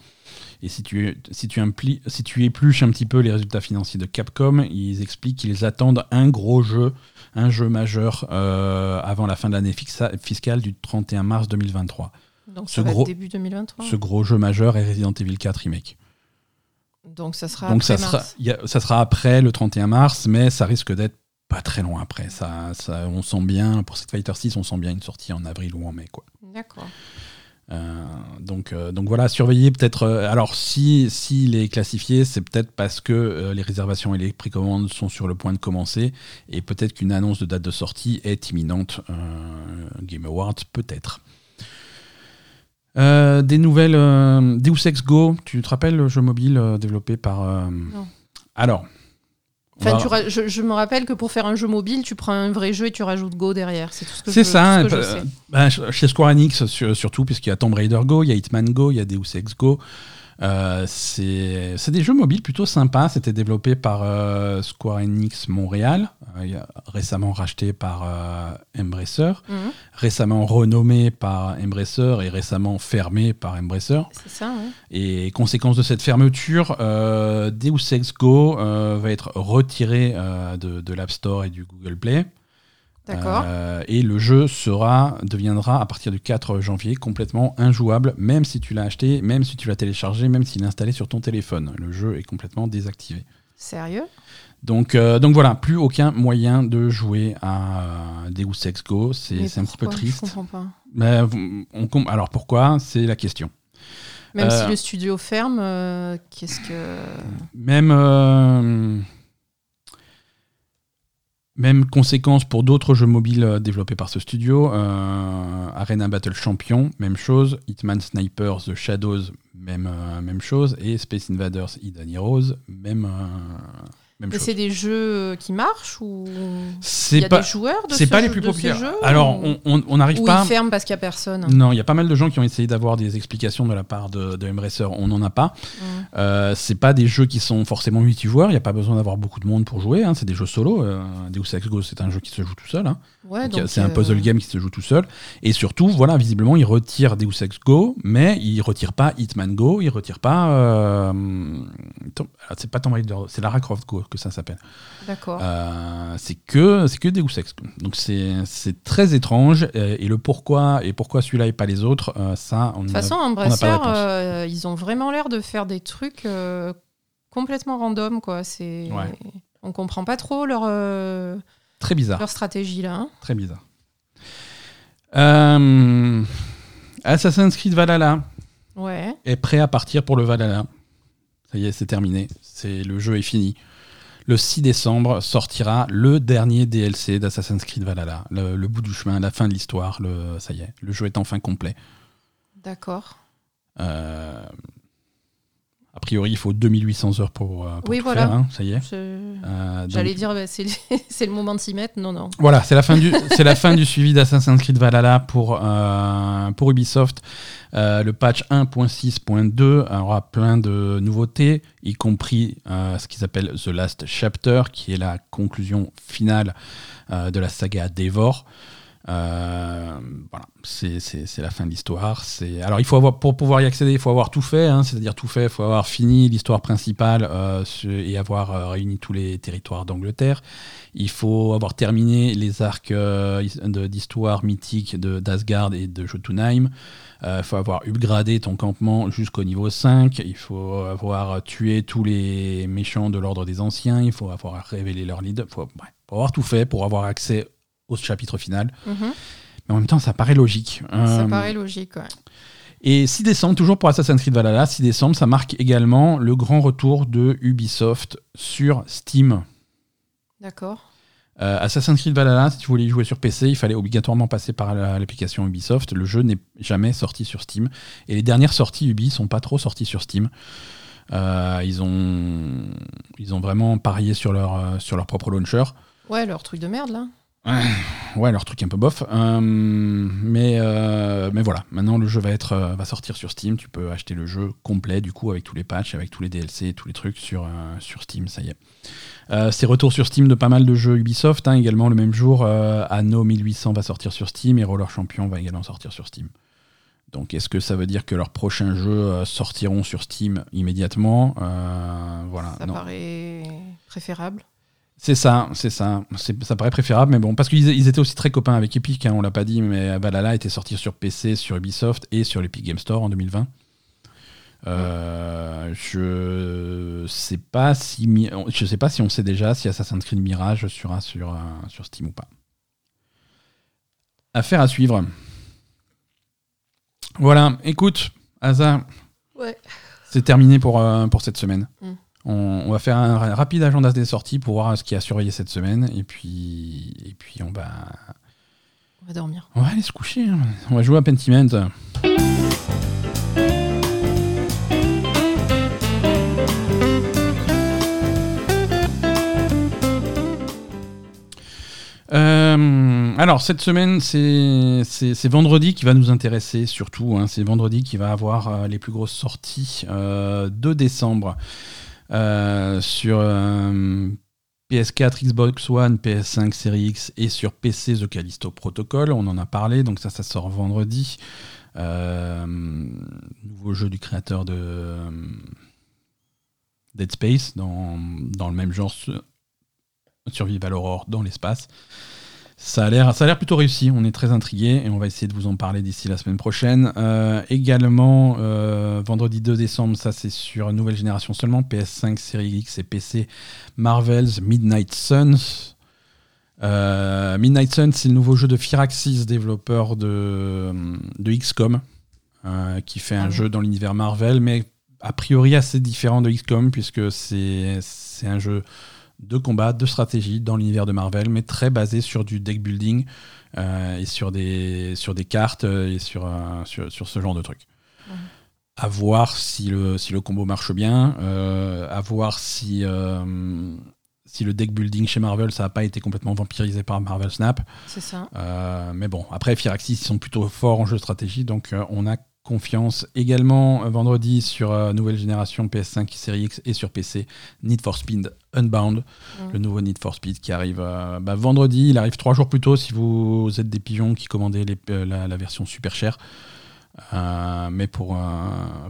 Et si tu, si, tu impli- si tu épluches un petit peu les résultats financiers de Capcom, ils expliquent qu'ils attendent un gros jeu, un jeu majeur euh, avant la fin de l'année fiscale du 31 mars 2023. Donc Ce ça va gros- être début 2023. Ce gros jeu majeur est Resident Evil 4 Remake. Donc ça sera Donc après ça mars. a- ça sera après le 31 mars, mais ça risque d'être pas très loin après. Ça, ça, on sent bien, pour Street Fighter 6, on sent bien une sortie en avril ou en mai. Quoi. D'accord. Euh, donc, euh, donc voilà, surveiller peut-être. euh, alors, si s'il est classifié, c'est peut-être parce que les réservations et les précommandes sont sur le point de commencer, et peut-être qu'une annonce de date de sortie est imminente. Game Awards, peut-être. Euh, des nouvelles. euh, Deus Ex Go, tu te rappelles le jeu mobile euh, développé par. euh, Non. Alors. Enfin, va- tu ra- je, je me rappelle que pour faire un jeu mobile, tu prends un vrai jeu et tu rajoutes Go derrière. C'est tout ce que C'est je, ça, tout ce que je sais. bah, chez Square Enix sur- surtout, puisqu'il y a Tomb Raider Go, il y a Hitman Go, il y a Deus Ex Go. Euh, c'est des jeux mobiles plutôt sympas. C'était développé par euh, Square Enix Montréal, euh, récemment racheté par Embracer, Mhm, récemment renommé par Embracer et récemment fermé par Embracer. C'est ça, ouais. Et conséquence de cette fermeture, Deus Ex Go va être retiré de, de l'App Store et du Google Play. D'accord. Euh, et le jeu sera, deviendra à partir du 4 janvier complètement injouable, même si tu l'as acheté, même si tu l'as téléchargé, même s'il est installé sur ton téléphone. Le jeu est complètement désactivé. Sérieux? Donc, euh, donc voilà, plus aucun moyen de jouer à euh, Deus Ex Go. C'est un petit peu pourquoi? Je triste. comprends pas. Mais on alors pourquoi? C'est la question. Même Euh, si le studio ferme, qu'est-ce que. Même. Même conséquence pour d'autres jeux mobiles euh, développés par ce studio. Euh, Arena Battle Champion, même chose. Hitman Sniper The Shadows, même, euh, même chose. Et Space Invaders Hidden Heroes, même, même c'est des jeux qui marchent ou il C'est y a pas, des joueurs de c'est ce pas les plus populaires. jeux Alors, on- n'arrive pas. ils ferment parce qu'il y a personne? Non, il y a pas mal de gens qui ont essayé d'avoir des explications de la part de, de Embracer. On n'en a pas. Mm. Euh, c'est pas des jeux qui sont forcément multijoueurs. Il n'y a pas besoin d'avoir beaucoup de monde pour jouer. hein. C'est des jeux solo. Euh, Deus Ex Go, c'est un jeu qui se joue tout seul. hein. Ouais, c'est un euh, puzzle game qui se joue tout seul. Et surtout, voilà, visiblement, il retire Deus Ex Go, mais il retire pas Hitman Go, il retire pas. euh, c'est pas Tomb Raider, c'est Lara Croft Go que ça s'appelle. D'accord. Euh, c'est que c'est que Deus Ex. Donc c'est très étrange. Et, le pourquoi et pourquoi celui-là et pas les autres, euh, ça, on De toute façon, réponse. euh, ils ont vraiment l'air de faire des trucs complètement random, quoi. C'est, Ouais. on comprend pas trop leur très bizarre. leur stratégie là. hein. Très bizarre. Euh, Assassin's Creed Valhalla Ouais. est prêt à partir pour le Valhalla. Ça y est, c'est terminé. C'est le jeu est fini. Le 6 décembre sortira le dernier DLC d'Assassin's Creed Valhalla. Le, le bout du chemin, la fin de l'histoire. Le, ça y est, le jeu est enfin complet. D'accord. Euh, a priori, il faut 2800 heures pour, euh, pour Oui, tout voilà. faire, hein, ça y est. Euh, donc- J'allais dire, bah, *laughs* c'est le moment de s'y mettre. Non, non. Voilà, c'est la fin du, c'est la fin du suivi d'Assassin's Creed Valhalla pour, euh, pour Ubisoft. Euh, le patch 1.6.2 aura plein de nouveautés, y compris ce qu'ils appellent The Last Chapter, qui est la conclusion finale de la saga Devor. Euh, voilà, c'est la fin de l'histoire. Alors il faut avoir pour pouvoir y accéder, il faut avoir tout fait, hein, c'est-à-dire tout fait, il faut avoir fini l'histoire principale euh, et avoir euh, réuni tous les territoires d'Angleterre. Il faut avoir terminé les arcs d'histoire mythique d'Asgard et de Jotunheim. Il faut avoir upgradé ton campement jusqu'au niveau 5. Il faut avoir tué tous les méchants de l'ordre des anciens. Il faut avoir révélé leur leader. Il faut, faut avoir tout fait pour avoir accès au chapitre final. Mhm. Mais en même temps, ça paraît logique. Ça Euh, paraît logique. ouais. et 6 décembre, toujours pour Assassin's Creed Valhalla, 6 décembre, ça marque également le grand retour de Ubisoft sur Steam. D'accord. Euh, Assassin's Creed Valhalla, si tu voulais y jouer sur PC, il fallait obligatoirement passer par la- l'application Ubisoft. Le jeu n'est jamais sorti sur Steam. Et les dernières sorties Ubi sont pas trop sorties sur Steam. Euh, ils, ont, ils ont vraiment parié sur leur, sur leur propre launcher. Ouais, leur truc de merde là. Ouais, leur truc un peu bof. Euh, mais, euh, mais voilà, maintenant le jeu va, être, euh, va sortir sur Steam. Tu peux acheter le jeu complet, du coup, avec tous les patchs, avec tous les DLC, tous les trucs sur, euh, sur Steam, ça y est. C'est retour sur Steam de pas mal de jeux Ubisoft. hein, également, le même jour, Anno 1800 va sortir sur Steam et Roller Champion va également sortir sur Steam. Donc, est-ce que ça veut dire que leurs prochains jeux sortiront sur Steam immédiatement? Voilà. Ça non. paraît préférable. C'est ça, c'est ça. Ça paraît préférable, mais bon, parce qu'ils ils étaient aussi très copains avec Epic, hein, on l'a pas dit, mais Valhalla était sorti sur PC, sur Ubisoft et sur l'Epic Game Store en 2020. Euh, je sais pas si Mi- je sais pas si on sait déjà si Assassin's Creed Mirage sera sur, euh, sur Steam ou pas. Affaire à suivre. Voilà, écoute, Asa, Ouais. c'est terminé pour, euh, pour cette semaine. Mm. On, on va faire un ra- rapide agenda des sorties pour voir ce qui a surveillé cette semaine. Et puis, et puis on, va, On va dormir. on va aller se coucher. hein. On va jouer à Pentiment. Euh, alors cette semaine, c'est vendredi qui va nous intéresser surtout. hein. C'est vendredi qui va avoir euh, les plus grosses sorties euh, de décembre sur euh, PS4, Xbox One, PS5, Series X et sur PC The Callisto Protocol. On en a parlé, donc ça, ça sort vendredi. Euh, nouveau jeu du créateur de euh, Dead Space dans, dans le même genre su- Survival Horror dans l'espace. Ça a l'air, ça a l'air plutôt réussi. On est très intrigué et on va essayer de vous en parler d'ici la semaine prochaine. Euh, également, euh, vendredi 2 décembre, ça c'est sur nouvelle génération seulement, PS5, Series X et PC, Marvel's Midnight Suns. Euh, Midnight Suns, c'est le nouveau jeu de Firaxis, développeur de, de XCOM, qui fait un Ah jeu dans l'univers Marvel, mais a priori assez différent de XCOM, puisque c'est c'est un jeu de combat, de stratégie dans l'univers de Marvel, mais très basé sur du deck building euh, et sur des, sur des cartes et sur, euh, sur, sur, ce genre de trucs. Mhm. À voir si le, si le combo marche bien, euh, à voir si, si le deck building chez Marvel, ça n'a pas été complètement vampirisé par Marvel Snap. C'est ça. mais bon, après, Firaxis, ils sont plutôt forts en jeu de stratégie, donc on a confiance. Également, vendredi, sur nouvelle génération PS5, Série X et sur PC, Need for Speed Unbound, Mm. le nouveau Need for Speed qui arrive euh, bah, vendredi. Il arrive trois jours plus tôt si vous êtes des pigeons qui les- euh, la, la version super chère. Euh, mais pour, euh,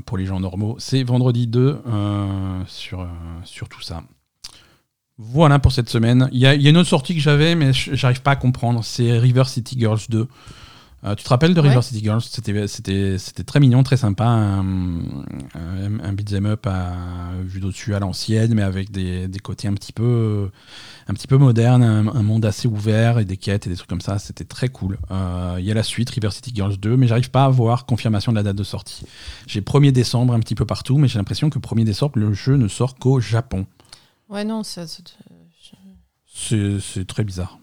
pour les gens normaux, c'est vendredi 2 euh, sur, euh, sur tout ça. Voilà pour cette semaine. Il y y a une autre sortie que j'avais, mais j'arrive pas à comprendre. C'est River City Girls 2. Euh, tu te rappelles de River Ouais. City Girls? C'était très mignon, très sympa. Un, un, un beat'em up à, vu d'au-dessus à l'ancienne, mais avec des, des côtés un petit peu, un petit peu modernes, un, un monde assez ouvert et des quêtes et des trucs comme ça. C'était très cool. Euh, Il y a la suite, River City Girls 2, mais j'arrive pas à avoir confirmation de la date de sortie. J'ai 1er décembre un petit peu partout, mais j'ai l'impression que 1er décembre, le jeu ne sort qu'au Japon. Ouais, non, ça, c'est très bizarre.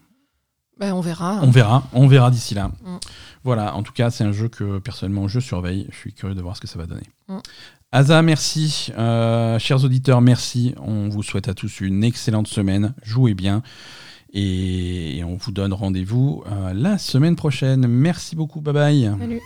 Ben, on verra. On verra, on verra d'ici là. Mm. Voilà, en tout cas, c'est un jeu que personnellement je surveille. Je suis curieux de voir ce que ça va donner. Mm. Asa, merci. Euh, chers auditeurs, merci. On vous souhaite à tous une excellente semaine. Jouez bien. Et, et on vous donne rendez-vous euh, la semaine prochaine. Merci beaucoup. Bye bye. Salut.